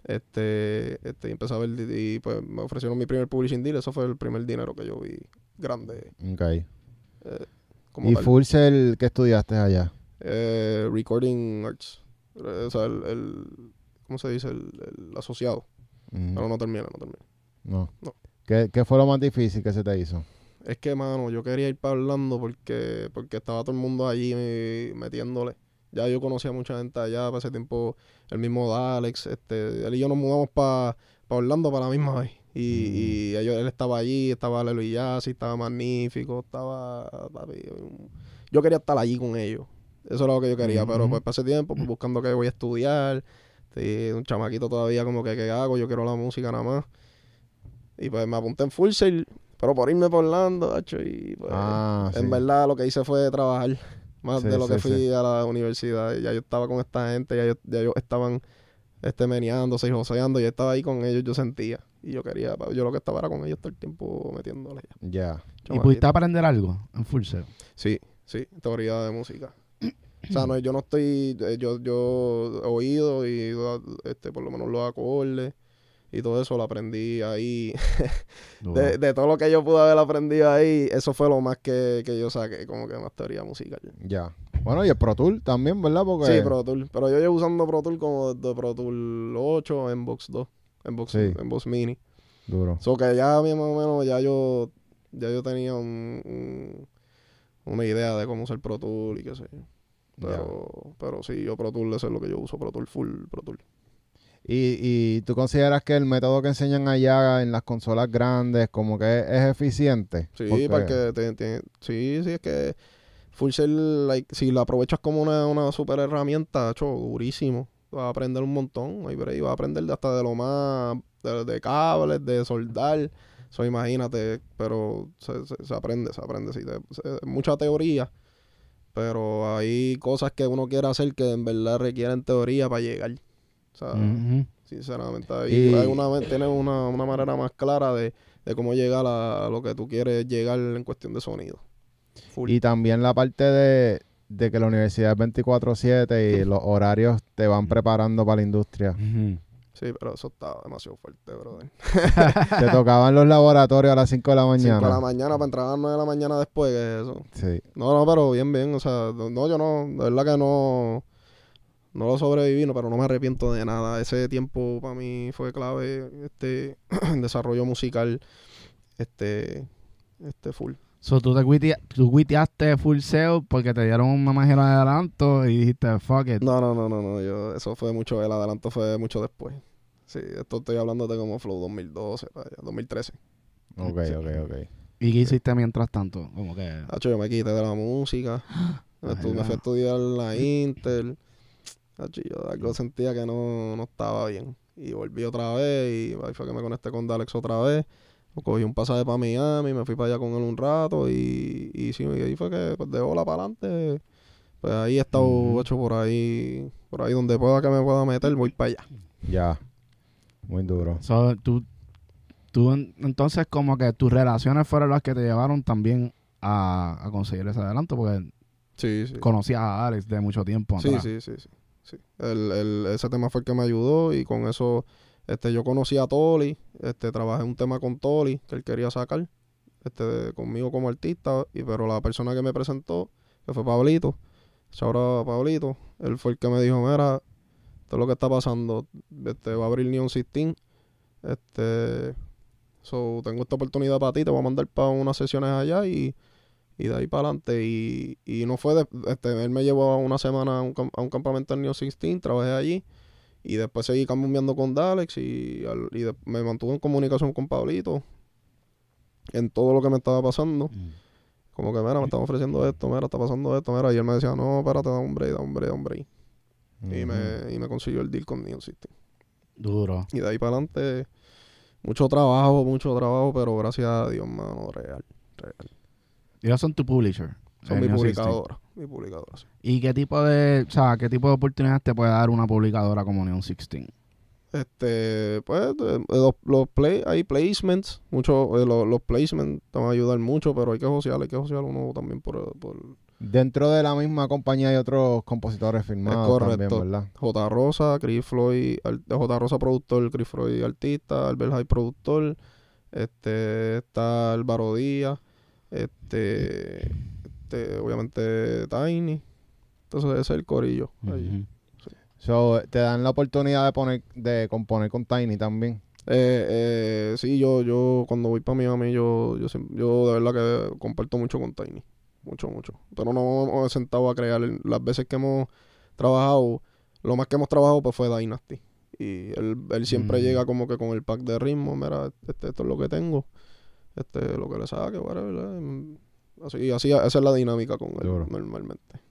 este, este y empecé a ver y, y, pues me ofrecieron mi primer publishing deal, eso fue el primer dinero que yo vi grande Ok. como ¿Y tal. Full Sail qué estudiaste allá? Eh, recording arts, eh, o sea, el, el ¿cómo se dice? El, el asociado. Mm. Pero no termina, no termina. No. No. ¿Qué, ¿Qué fue lo más difícil que se te hizo? Es que, mano, yo quería ir para Orlando porque, porque estaba todo el mundo allí eh, metiéndole. Ya yo conocía a mucha gente allá para ese tiempo. El mismo Alex, este, él y yo nos mudamos para Orlando para la misma vez. Y, y ellos- él estaba allí, estaba Lelo y Yassi, estaba Magnífico, estaba... papi, yo quería estar allí con ellos. Eso era lo que yo quería, pero pues para ese tiempo, pues, buscando que voy a estudiar. Sí, un chamaquito todavía como que, ¿qué hago? Yo quiero la música nada más. Y pues me apunté en Full Sail, pero por irme por Orlando, hacho, y pues... Ah, En sí. verdad lo que hice fue trabajar más Sí, de lo que fui sí. a la universidad. Ya yo estaba con esta gente, ya, yo, ya ellos estaban este, meneándose y joseando. Yo estaba ahí con ellos, yo sentía. Y yo quería, yo lo que estaba era con ellos todo el tiempo metiéndole. ya. ¿Y pudiste aprender algo en Full Sail? Sí, sí, teoría de música. O sea, no, yo no estoy, eh, yo, yo he oído y este, por lo menos los acordes y todo eso lo aprendí ahí. De, de todo lo que yo pude haber aprendido ahí, eso fue lo más que, que yo saqué, como que más teoría musical. Ya. Bueno, y el Pro Tool también, ¿verdad? Porque Sí, Pro Tool. Pero yo llevo usando Pro Tool como desde Pro Tool 8 en Box 2. En Box, Sí. en Box Mini. Duro. So que ya más o menos ya yo, ya yo tenía un, un- una idea de cómo usar Pro Tool y qué sé yo. Pero, pero sí, yo Pro Tool, eso es lo que yo uso, Pro Tool Full, Pro Tool. ¿Y, ¿Y tú consideras que el método que enseñan allá en las consolas grandes como que es, es eficiente? Sí, Porque- porque te, te- sí, sí, es que Full Sail, like, si lo aprovechas como una, una super herramienta, hecho, durísimo. vas a aprender un montón, hay break, vas a aprender de hasta de lo más, de, de cables, de soldar, eso imagínate, pero se, se- se aprende, se aprende, sí, te- se- mucha teoría, pero hay cosas que uno quiere hacer que en verdad requieren teoría para llegar, o sea, sinceramente, ahí Y- hay una, tienes una, una manera más clara de, de cómo llegar a, a lo que tú quieres llegar en cuestión de sonido. Full. Y también la parte de, de que la universidad es 24/7 y los horarios te van preparando para la industria. Sí, pero eso está demasiado fuerte, brother. Te tocaban los laboratorios a las 5 de la 5 de la mañana. mañana para entrar a las 9 de la mañana después, que eso. Sí. No, no, pero bien, bien. O sea, no, no, yo no, de verdad que no, no lo sobreviví, no, pero no me arrepiento de nada. Ese tiempo para mí fue clave, este, desarrollo musical, este, este full. So, tú te tú cuiteaste full sale porque te dieron un mamajero de adelanto y dijiste, fuck it. No, no, no, no, no, yo, eso fue mucho, el adelanto fue mucho después. Sí, esto estoy hablando de como Flow 2012, para allá, 2013. Ok, Sí. ok, ok. ¿Y qué hiciste mientras tanto? Como que... Hacho, yo me quité de la música. Me, estu- me fui a estudiar en la Inter. Yo algo sentía que no, no estaba bien. Y volví otra vez y ahí fue que me conecté con Dalex otra vez. Cogí un pasaje para Miami, me fui para allá con él un rato y, y, sí, y ahí fue que pues, de bola para adelante. Pues ahí he estado hecho por ahí, por ahí donde pueda que me pueda meter, voy para allá. Ya. Muy duro. So, tú, tú en- entonces como que tus relaciones fueron las que te llevaron también a, a conseguir ese adelanto porque Sí, sí. conocías a Alex de mucho tiempo atrás. sí, sí, sí. sí. El, el- ese tema fue el que me ayudó y con eso este, yo conocí a Toli, este, trabajé un tema con Toli que él quería sacar este, conmigo como artista, y, pero la persona que me presentó, que fue Pablito, ahora Pablito, él fue el que me dijo, mira, esto es lo que está pasando, este, va a abrir Neon 16, este, so, tengo esta oportunidad para ti, te voy a mandar para unas sesiones allá y y de ahí para adelante. Y, y no fue, de- este, él me llevó una semana a un, a un campamento en New 16, trabajé allí. Y después seguí cambiando con Dalex y, al- y de- me mantuve en comunicación con Pablito en todo lo que me estaba pasando. Mm. Como que, mira, me están ofreciendo esto, mira, está pasando esto, mira. Y él me decía, no, espérate, da hombre, da hombre, da hombre. Y, Ujú. me, y me consiguió el deal con New 16. Duro. Y de ahí para adelante, mucho trabajo, mucho trabajo, pero gracias a Dios, mano, real, real. Y ellos son tu publisher. Son mi Neo 16. publicadora, mi publicadora, sí. ¿Y qué tipo de, o sea, qué tipo de oportunidades te puede dar una publicadora como Neon 16? Este, pues, los, los play, hay placements, mucho, eh, los, los placements te van a ayudar mucho, pero hay que josear, hay que josear uno también por, por Dentro de la misma compañía hay otros compositores firmados correcto. también, ¿verdad? J. Rosa, Chris Floyd, J. Rosa productor, Chris Floyd artista, Albert High productor, este, está Álvaro Díaz, este, este, obviamente Tiny, entonces ese es el corillo. ahí. So, te dan la oportunidad de poner, de componer con Tiny también. Eh, eh, sí, yo, yo cuando voy para Miami, yo, yo, yo de verdad que comparto mucho con Tiny. Mucho, mucho. Pero no hemos sentado a crear. Las veces que hemos trabajado, lo más que hemos trabajado pues fue Dynasty. Y él, él siempre Mm. llega como que con el pack de ritmo. Mira, este, esto es lo que tengo. Este, lo que le saque, whatever. eh. Así, así, esa es la dinámica con él normalmente.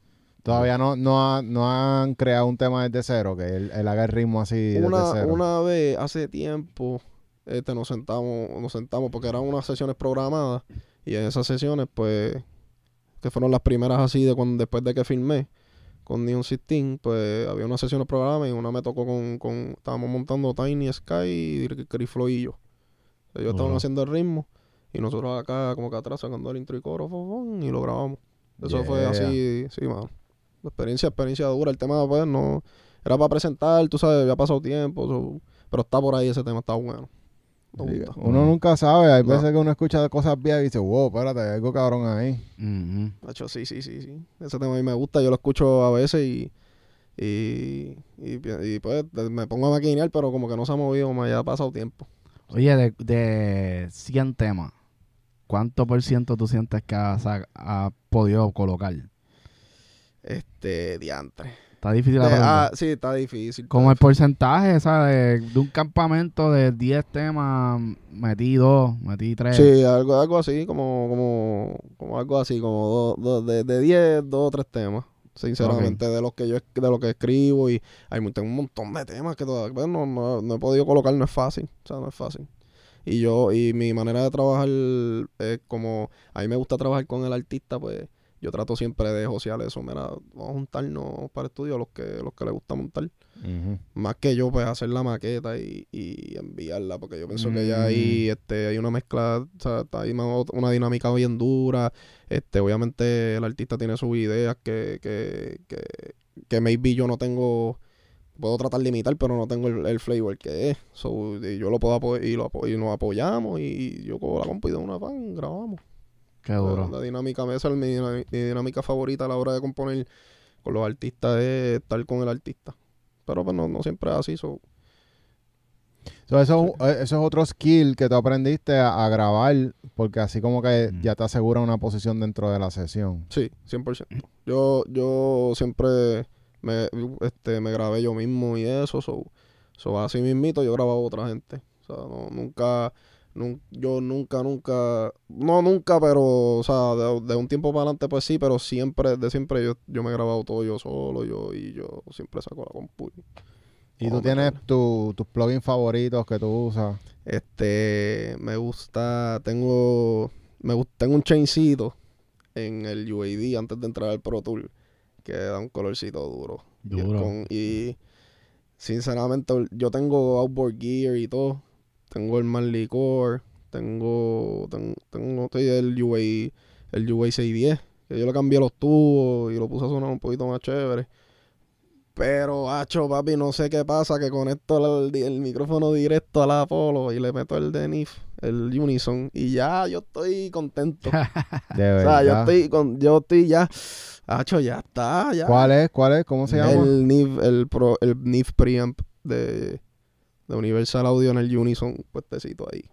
Todavía no, no, ha- no han creado un tema desde cero, que él, él haga el ritmo así desde una, cero. una vez hace tiempo este nos sentamos nos sentamos porque eran unas sesiones programadas y en esas sesiones pues que fueron las primeras así de cuando después de que filmé con Neon 16 pues había unas sesiones programadas y una me tocó con, con estábamos montando Tiny Sky y Chris Floyd y yo ellos estaban haciendo el ritmo y nosotros acá como que atrás sacando el intro y coro y lo grabamos eso fue así sí mano experiencia experiencia dura el tema pues no era para presentar, tú sabes, había pasado tiempo, so- pero está por ahí ese tema, está bueno. Sí. Uno nunca sabe, hay No. veces que uno escucha cosas viejas y dice, wow, espérate, hay algo cabrón ahí. Ujú. De hecho, sí, sí, sí, sí. Ese tema a mí me gusta, yo lo escucho a veces y, y, y, pues me pongo a maquinear, pero como que no se ha movido, me haya pasado tiempo. Oye, de, de 100 temas, ¿cuánto por ciento tú sientes que has, has podido colocar? Este, diantre. Está difícil la pregunta. ah, sí, está difícil. Como el porcentaje, ¿sabes? De, de un campamento de 10 temas, metí 2, metí 3. difícil. Sí, algo, algo así, como, como, como algo así, como dos, dos- de, de 10, dos o tres temas. Sinceramente, de lo que yo de lo que escribo y hay tengo un montón de temas que todavía pues, no, no, no he podido colocar, no es fácil, o sea, no es fácil. Y yo, y mi manera de trabajar es como, a mí me gusta trabajar con el artista, pues yo trato siempre de josear eso, mira, vamos a juntarnos para estudio los que, los que les gusta montar. Más que yo, pues, hacer la maqueta y, y enviarla, porque yo pienso que ya ahí este, hay una mezcla, o sea, está ahí una, una dinámica bien dura. Este, obviamente el artista tiene sus ideas que, que, que, que maybe yo no tengo, puedo tratar de imitar, pero no tengo el, el flavor que es. So, y yo lo puedo apoyar y, lo apo- y nos apoyamos y yo cojo la compu y de una pan, grabamos. Qué duro. La dinámica, esa es mi, dinámica favorita a la hora de componer con los artistas es estar con el artista. Pero pues no, no siempre es así. So, So, eso, eh, eso es otro skill que tú aprendiste a, a grabar, porque así como que Mm. ya te asegura una posición dentro de la sesión. sí, 100%. Yo, yo siempre me, este, me grabé yo mismo y eso. So, so así mismito yo grababa a otra gente. O sea, no, nunca, nun- yo nunca, nunca, no nunca, pero, o sea, de, de un tiempo para adelante pues sí, pero siempre, de siempre yo, yo me he grabado todo yo solo, yo, y yo siempre saco la compu. y- tú tienes tu- tus plugins favoritos que tú usas. Este, me gusta, tengo, me gusta, tengo un chaincito en el UAD antes de entrar al Pro Tour que da un colorcito duro. Y, Duro. con- y, sinceramente, yo tengo outboard gear y todo. Tengo el Manly Core, tengo, tengo, tengo el UA, el UA 610, que yo le cambié los tubos y lo puse a sonar un poquito más chévere. Pero, hacho, papi, no sé qué pasa, que conecto el, el micrófono directo a la Apollo y le meto el de NIF, el Unison, y ya yo estoy contento. De o sea, yo estoy, con, yo estoy ya, hacho, ya está, ya. ¿Cuál es? ¿Cuál es? ¿Cómo se llama? El NIF, el, pro, el NIF preamp de, de Universal Audio en el Unison, puestecito ahí.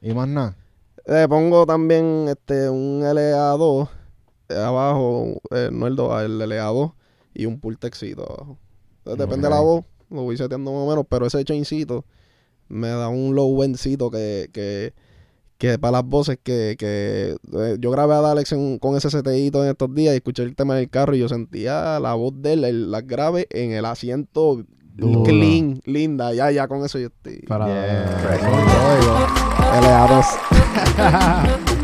Y más nada. Le pongo también este un LA2 eh, abajo, eh, no el 2, el LA2 y un pultexito abajo. Entonces, depende de la voz, lo voy seteando más o menos, pero ese chaincito me da un low endcito que, que, que para las voces que, que eh, yo grabé a Alex en- con ese seteíto en estos días y escuché el tema en el carro y yo sentía la voz de él, el- las graves en el asiento Duro. clean, linda, ya, ya con eso yo estoy. Para- Yeah. Eso lo oigo. LA2.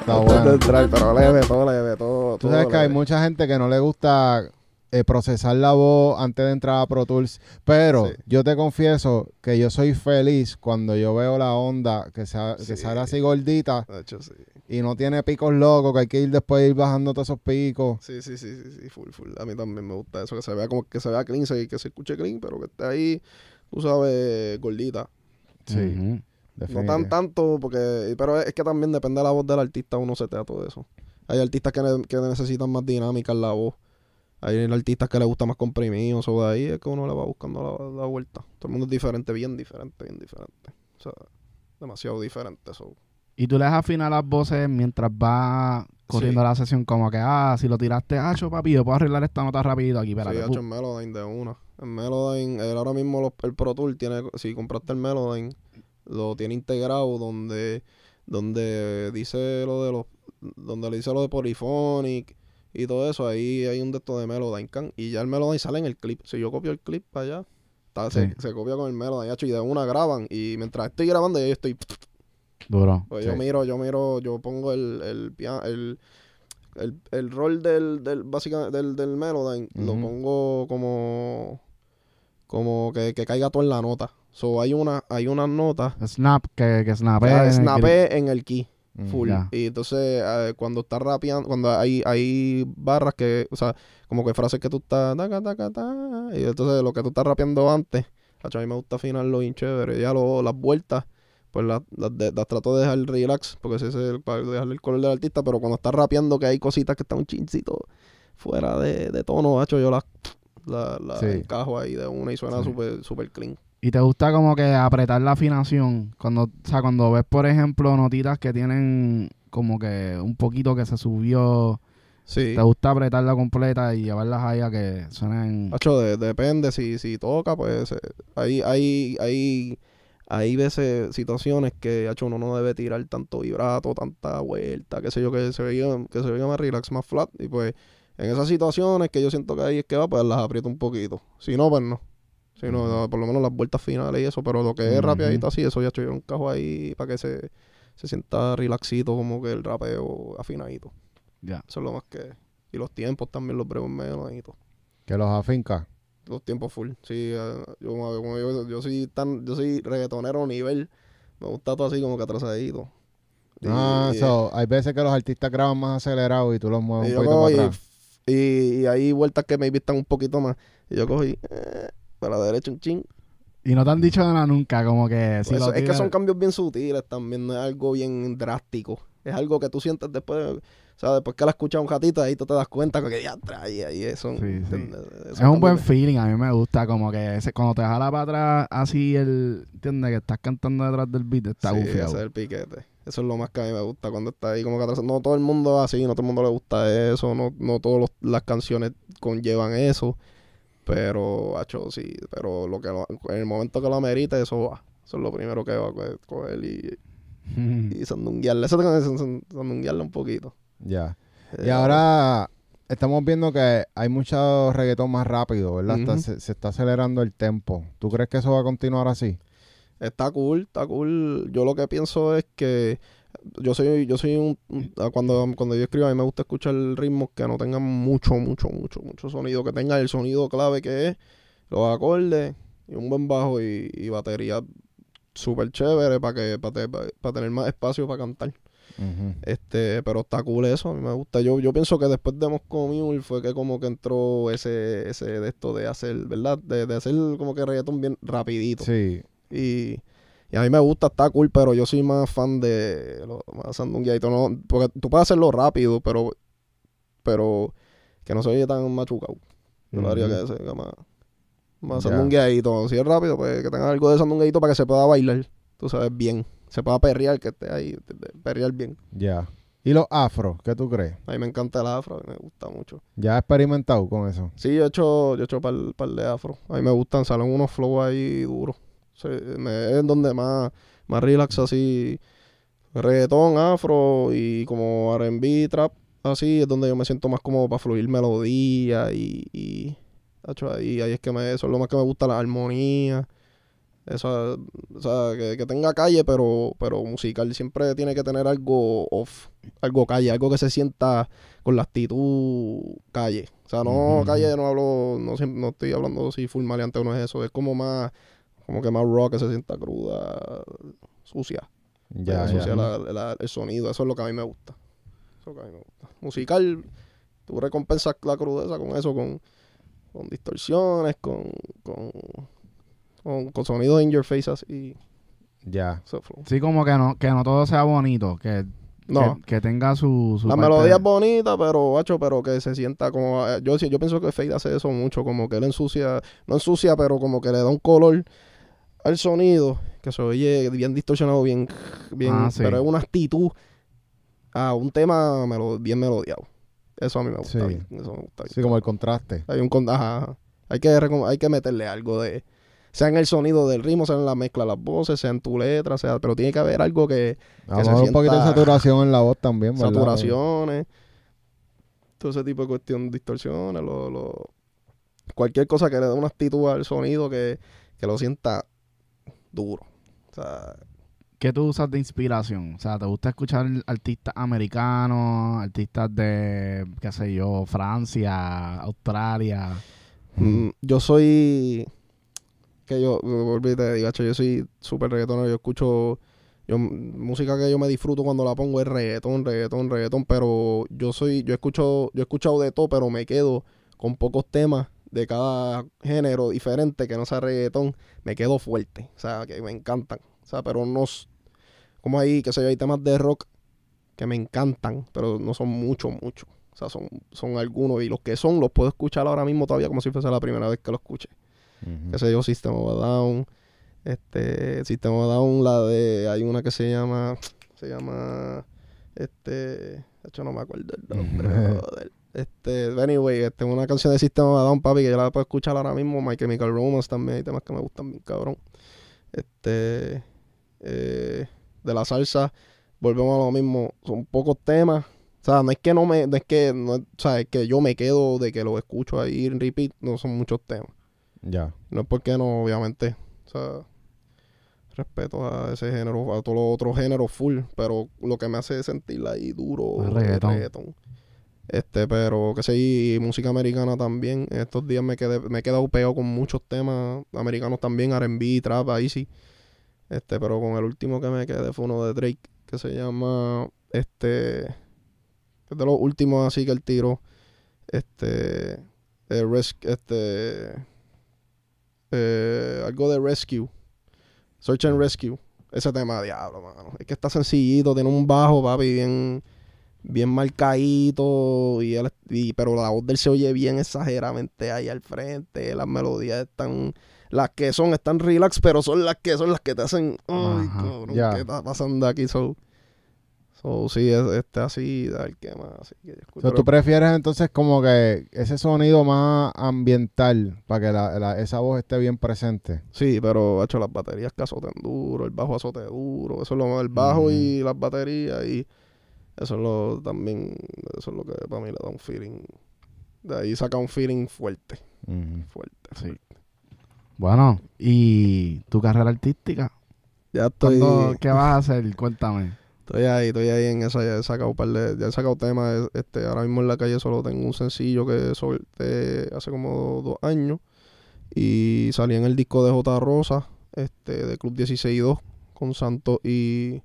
Está bueno. pero leve, todo leve, todo. Tú todo sabes que hay leve. mucha gente que no le gusta eh, procesar la voz antes de entrar a Pro Tools, pero Sí. yo te confieso que yo soy feliz cuando yo veo la onda que, sa- que sale así gordita De hecho, sí. y no tiene picos locos, que hay que ir después ir bajando todos esos picos. Sí, sí, sí, sí, sí, full, full. A mí también me gusta eso, que se vea como que se vea clean, se- que se escuche clean, pero que esté ahí, tú sabes, gordita. Sí. No tan tanto, porque, pero es que también depende de la voz del artista, uno se te da todo eso. Hay artistas que, ne- que necesitan más dinámica en la voz. Hay artistas que les gusta más comprimido, o de ahí es que uno le va buscando la, la vuelta. Todo el mundo es diferente, bien diferente, bien diferente. O sea, demasiado diferente. So. Y tú le afinas las voces mientras va corriendo Sí. la sesión, como que, ah, si lo tiraste, hacho, papi, yo puedo arreglar esta nota rapidito aquí, Sí, espérate. ha hecho en Melodyne de una. En Melodyne, él ahora mismo los- el Pro Tool tiene, si compraste el Melodyne, lo tiene integrado donde, donde dice lo de los, donde le dice lo de Polyphonic y todo eso, ahí hay un de estos de Melodyne Can, y ya el Melodyne sale en el clip. Si yo copio el clip para allá, está- Sí. se, se copia con el Melodyne, y de una graban, y mientras estoy grabando, yo estoy Duro. pues yo miro, yo miro, yo pongo el, el, el, el, el rol del, del, básicamente, del, del Melodyne, lo Ujú. pongo como, como que, que caiga todo en la nota. So, hay una, hay unas notas, Snap, que, que en el snapé en el key. Full. Ya. Y entonces, eh, cuando está rapeando, cuando hay, hay barras que, o sea, como que frases que tú estás, taca, taca, ta, y entonces lo que tú estás rapeando antes, a mí me gusta afinarlo bien chévere. Ya lo, las vueltas, pues las, las, de- las trato de dejar relax, porque ese es el, para dejarle el color del artista, pero cuando está rapeando que hay cositas que están un chincito fuera de, de tono, hacho, yo las la, la Sí. encajo ahí de una y suena Sí. súper super clean. Y te gusta como que apretar la afinación. Cuando, o sea, cuando ves, por ejemplo, notitas que tienen como que un poquito que se subió, Sí. te gusta apretarla completa y llevarlas ahí a que suenen. Hacho, de- depende, si, si toca, pues eh, hay, hay, hay, hay veces, situaciones que, hecho, uno no debe tirar tanto vibrato, tanta vuelta, qué sé yo, que se veía, que se veía más relax, más flat. Y pues, en esas situaciones que yo siento que ahí es que va, pues las aprieto un poquito. Si no, pues no. Si no, Ujú. no, por lo menos las vueltas finales y eso, pero lo que es Ujú. rapeadito así, eso ya yo un cajo ahí para que se, se sienta relaxito, como que el rapeo afinadito. Ya. Eso es lo más que. Y los tiempos también los brevos menos y todo. Que los afinca. Los tiempos full. Sí, yo, como yo, yo soy tan, yo soy reggaetonero nivel. Me gusta todo así como que atrasadito. Ah, y- so, hay veces que los artistas graban más acelerados y tú los mueves un poquito para y, atrás. y, y hay vueltas que me están un poquito más. Y yo y eh, para la derecha un ching. Y no te han dicho nada nunca, como que si Pues lo eso- es que son cambios bien sutiles también, no es algo bien drástico. Es algo que tú sientes después, o sea, después que la escuchas un ratito, ahí tú te das cuenta que ya trae ahí eso. Es un buen feeling, a mí me gusta, como que ese- cuando te jala para atrás así el, ¿entiendes? Que estás cantando detrás del beat, está sí, ese es el piquete. Eso es lo más que a mí me gusta cuando está ahí como que atrás. No todo el mundo así, no todo el mundo le gusta eso, no, no todas las canciones conllevan eso. Pero, hacho, sí, pero lo que lo- en el momento que lo amerita, eso va. Eso es lo primero que va a co- coger y, y sandunguearle. Eso tengo que san- sandunguearle un poquito. Ya. Y Eh, ahora estamos viendo que hay mucho reggaetón más rápido, ¿verdad? Está- se, se está acelerando el tempo. ¿Tú crees que eso va a continuar así? Está cool, está cool. Yo lo que pienso es que yo soy, yo soy un, ah, cuando, cuando yo escribo a mí me gusta escuchar ritmos que no tengan mucho, mucho, mucho, mucho sonido, que tenga el sonido clave que es, los acordes y un buen bajo y, y batería súper chévere para que, para tener más espacio para cantar. Este, pero está cool eso, a mí me gusta. Yo, yo pienso que después de Moscow Mule fue que como que entró ese, ese de esto de hacer, ¿verdad? De, de hacer como que reggaetón bien rapidito. Sí. Y, y a mí me gusta, está cool, pero yo soy más fan de lo más sandungueadito, ¿no? Porque tú puedes hacerlo rápido, pero pero que no se oye tan machucado. Yo lo haría Ujú. que sea más, más Ya. sandungueadito. Si es rápido, pues que tenga algo de sandungueadito para que se pueda bailar, tú sabes, bien. Se pueda perrear, que esté ahí, perrear bien. Ya. ¿Y los afros? ¿Qué tú crees? A mí me encanta el afro, me gusta mucho. ¿Ya has experimentado con eso? Sí, yo he hecho, yo he hecho par, par de afro. A mí me gustan, salen unos flows ahí duros. Sí, es donde más, más relax así. Reggaetón, afro y como R&B, trap, así es donde yo me siento más como para fluir melodía y, y ahí, ahí es que me, eso es lo más que me gusta, la armonía. Eso, o sea, que, que tenga calle, pero, pero musical. Siempre tiene que tener algo off, algo calle, algo que se sienta con la actitud calle. O sea, no calle, no hablo, no, no estoy hablando si full maleante o no es eso. Es como más, como que más rock, que se sienta cruda, sucia. Ya, sucia la- la- el sonido. Eso es lo que a mí me gusta. Eso es lo que a mí me gusta. Musical, tú recompensas la crudeza con eso, con, con distorsiones, con, con, con, con sonidos in your face así. Ya. Sí, como que no, que no todo sea bonito, que, No, que, que tenga su, su La parte- melodía es bonita, pero bacho, pero que se sienta como eh, yo yo pienso que Fade hace eso mucho, como que él ensucia, no ensucia, pero como que le da un color al sonido que se oye bien distorsionado, bien bien, Ah, sí. pero es una actitud a un tema melo- bien melodiado. Eso a mí me gusta, Sí. bien, eso me gusta. bien. Sí, como el contraste. Hay un ajá, ajá. hay que hay que meterle algo de sea en el sonido del ritmo, sea en la mezcla de las voces, sea en tu letra, sea, pero tiene que haber algo que que se mejor un poquito de sienta- saturación en la voz también, ¿verdad? saturaciones, todo ese tipo de cuestión, distorsiones, lo, lo- cualquier cosa que le dé una actitud al sonido que, que lo sienta duro. O sea, ¿Qué tú usas de inspiración? O sea, ¿te gusta escuchar artistas americanos, artistas de, qué sé yo, Francia, Australia? mm, yo soy que yo, volví te digo, "Acho, yo soy súper reggaetonero, yo escucho yo, música que yo me disfruto cuando la pongo es reggaetón, reggaetón, reggaetón, pero yo soy, yo escucho, yo he escuchado de todo, pero me quedo con pocos temas de cada género diferente que no sea reggaetón, me quedo fuerte, o sea, que me encantan, o sea, pero no, como ahí, que sé yo, hay temas de rock que me encantan, pero no son mucho, mucho, o sea, son, son algunos, y los que son los puedo escuchar ahora mismo todavía como si fuese la primera vez que lo escuche. Ujú. qué sé yo, System of a Down, este, System of a Down, la de, hay una que se llama, se llama, este, de hecho no me acuerdo el nombre, este, anyway, este, una canción de System of a Down, papi, que yo la puedo escuchar ahora mismo, My Chemical Romance también, hay temas que me gustan bien, cabrón, Este, eh, de la salsa, volvemos a lo mismo, son pocos temas. O sea, no es que no me, no es que, no, o sea, es que yo me quedo de que lo escucho ahí en repeat, no son muchos temas. Ya. No es porque no, obviamente. O sea, respeto a ese género, a todos los otros géneros full, pero lo que me hace sentir ahí duro El es reggaetón. reggaetón. Este, pero que sé, y música americana también. Estos días me quedé, me he quedado pegado con muchos temas americanos también, R&B, trap, ahí sí. Este, pero con el último que me quedé fue uno de Drake, que se llama, este, es de los últimos así que el tiro, este, eh, res- este, eh, algo de Rescue, Search and Rescue, ese tema, diablo, mano. Es que está sencillito, tiene un bajo, papi, bien, bien marcadito, y, él- y- pero la voz de él se oye bien exageradamente ahí al frente, las melodías están, las que son, están relax, pero son las que son las que te hacen, ay, cabrón. ¿qué está pasando aquí? So, so sí, es, este así, ver qué más, así que yo O escucho- sea, tú prefieres entonces como que ese sonido más ambiental para que la, la- esa voz esté bien presente. Sí, pero hecho las baterías que azoten duro, el bajo azote duro, eso es lo el bajo y las baterías y eso es lo también, eso es lo que para mí le da un feeling. De ahí saca un feeling fuerte, Ujú. fuerte. Sí. Bueno, ¿y tu carrera artística? Ya estoy, ¿Cuándo- ¿Qué vas a hacer? Cuéntame. Estoy ahí, estoy ahí en esa, ya he sacado par de, ya he sacado temas, este, ahora mismo en la calle solo tengo un sencillo que solté hace como dos años y salí en el disco de J. Rosa, este, de Club 16 y 2 con Santos y,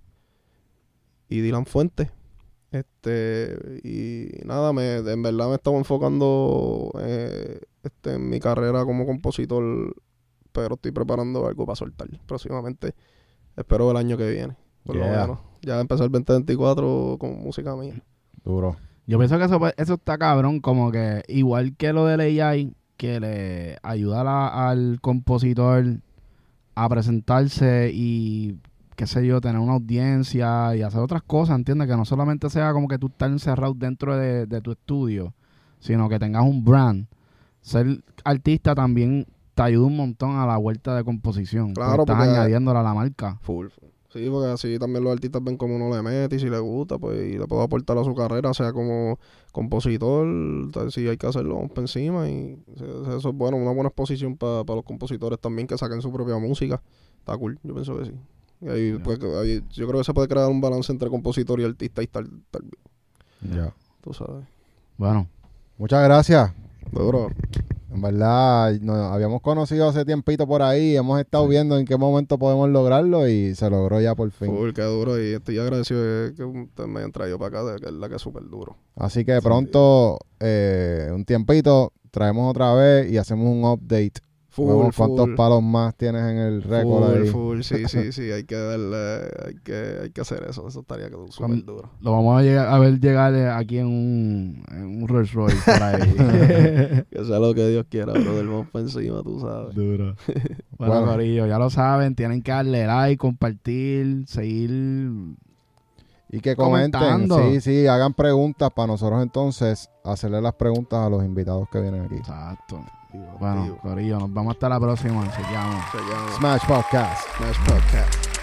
y Dylan Fuentes. Este, y nada, me, en verdad me estaba enfocando eh, este, en mi carrera como compositor, pero estoy preparando algo para soltar próximamente. Espero el año que viene, por lo menos. Ya empezar el 2024 con música mía. Duro. Yo pienso que eso, eso está cabrón, como que igual que lo del AI, que le ayuda la- al compositor a presentarse y, qué sé yo, tener una audiencia y hacer otras cosas, ¿entiendes? Que no solamente sea como que tú estás encerrado dentro de, de tu estudio, sino que tengas un brand. Ser artista también te ayuda un montón a la vuelta de composición. Claro, porque estás porque- añadiéndola a la marca. Full. full. Sí, porque así también los artistas ven cómo uno le mete y si le gusta, pues y le puedo aportar a su carrera, sea como compositor, tal, si hay que hacerlo, vamos pa' encima. Y eso es bueno, una buena exposición para los compositores también que saquen su propia música. Está cool, yo pienso que sí. Y ahí, pues, ahí- yo creo que se puede crear un balance entre compositor y artista y tal, tal Ya. tú sabes. Bueno, Muchas gracias. Duro. En verdad, nos habíamos conocido hace tiempito por ahí, hemos estado viendo en qué momento podemos lograrlo y se logró ya por fin. Full, qué duro. Y estoy agradecido de que ustedes me hayan traído para acá, de que es la que es súper duro. Así que pronto, eh, un tiempito, traemos otra vez y hacemos un update. Full, cuántos full. palos más tienes en el récord Full, ahí. full, sí, sí, sí, hay que darle, hay que, hay que hacer eso, eso estaría que súper duro. lo vamos a, llegar, a ver llegar eh, aquí en un, en un Rolls Royce por ahí. Que sea lo que Dios quiera, bro, del vamos para encima, tú sabes. Duro. Bueno, Bueno. Corillo, ya lo saben, tienen que darle like, compartir, seguir. Y que comenten, Comentando. sí, sí, hagan preguntas para nosotros entonces hacerle las preguntas a los invitados que vienen aquí. Exacto. Activo, Bueno, activo. Corillo, nos vemos hasta la próxima. Chequeamos. Se llama Smash Podcast. Smash Podcast.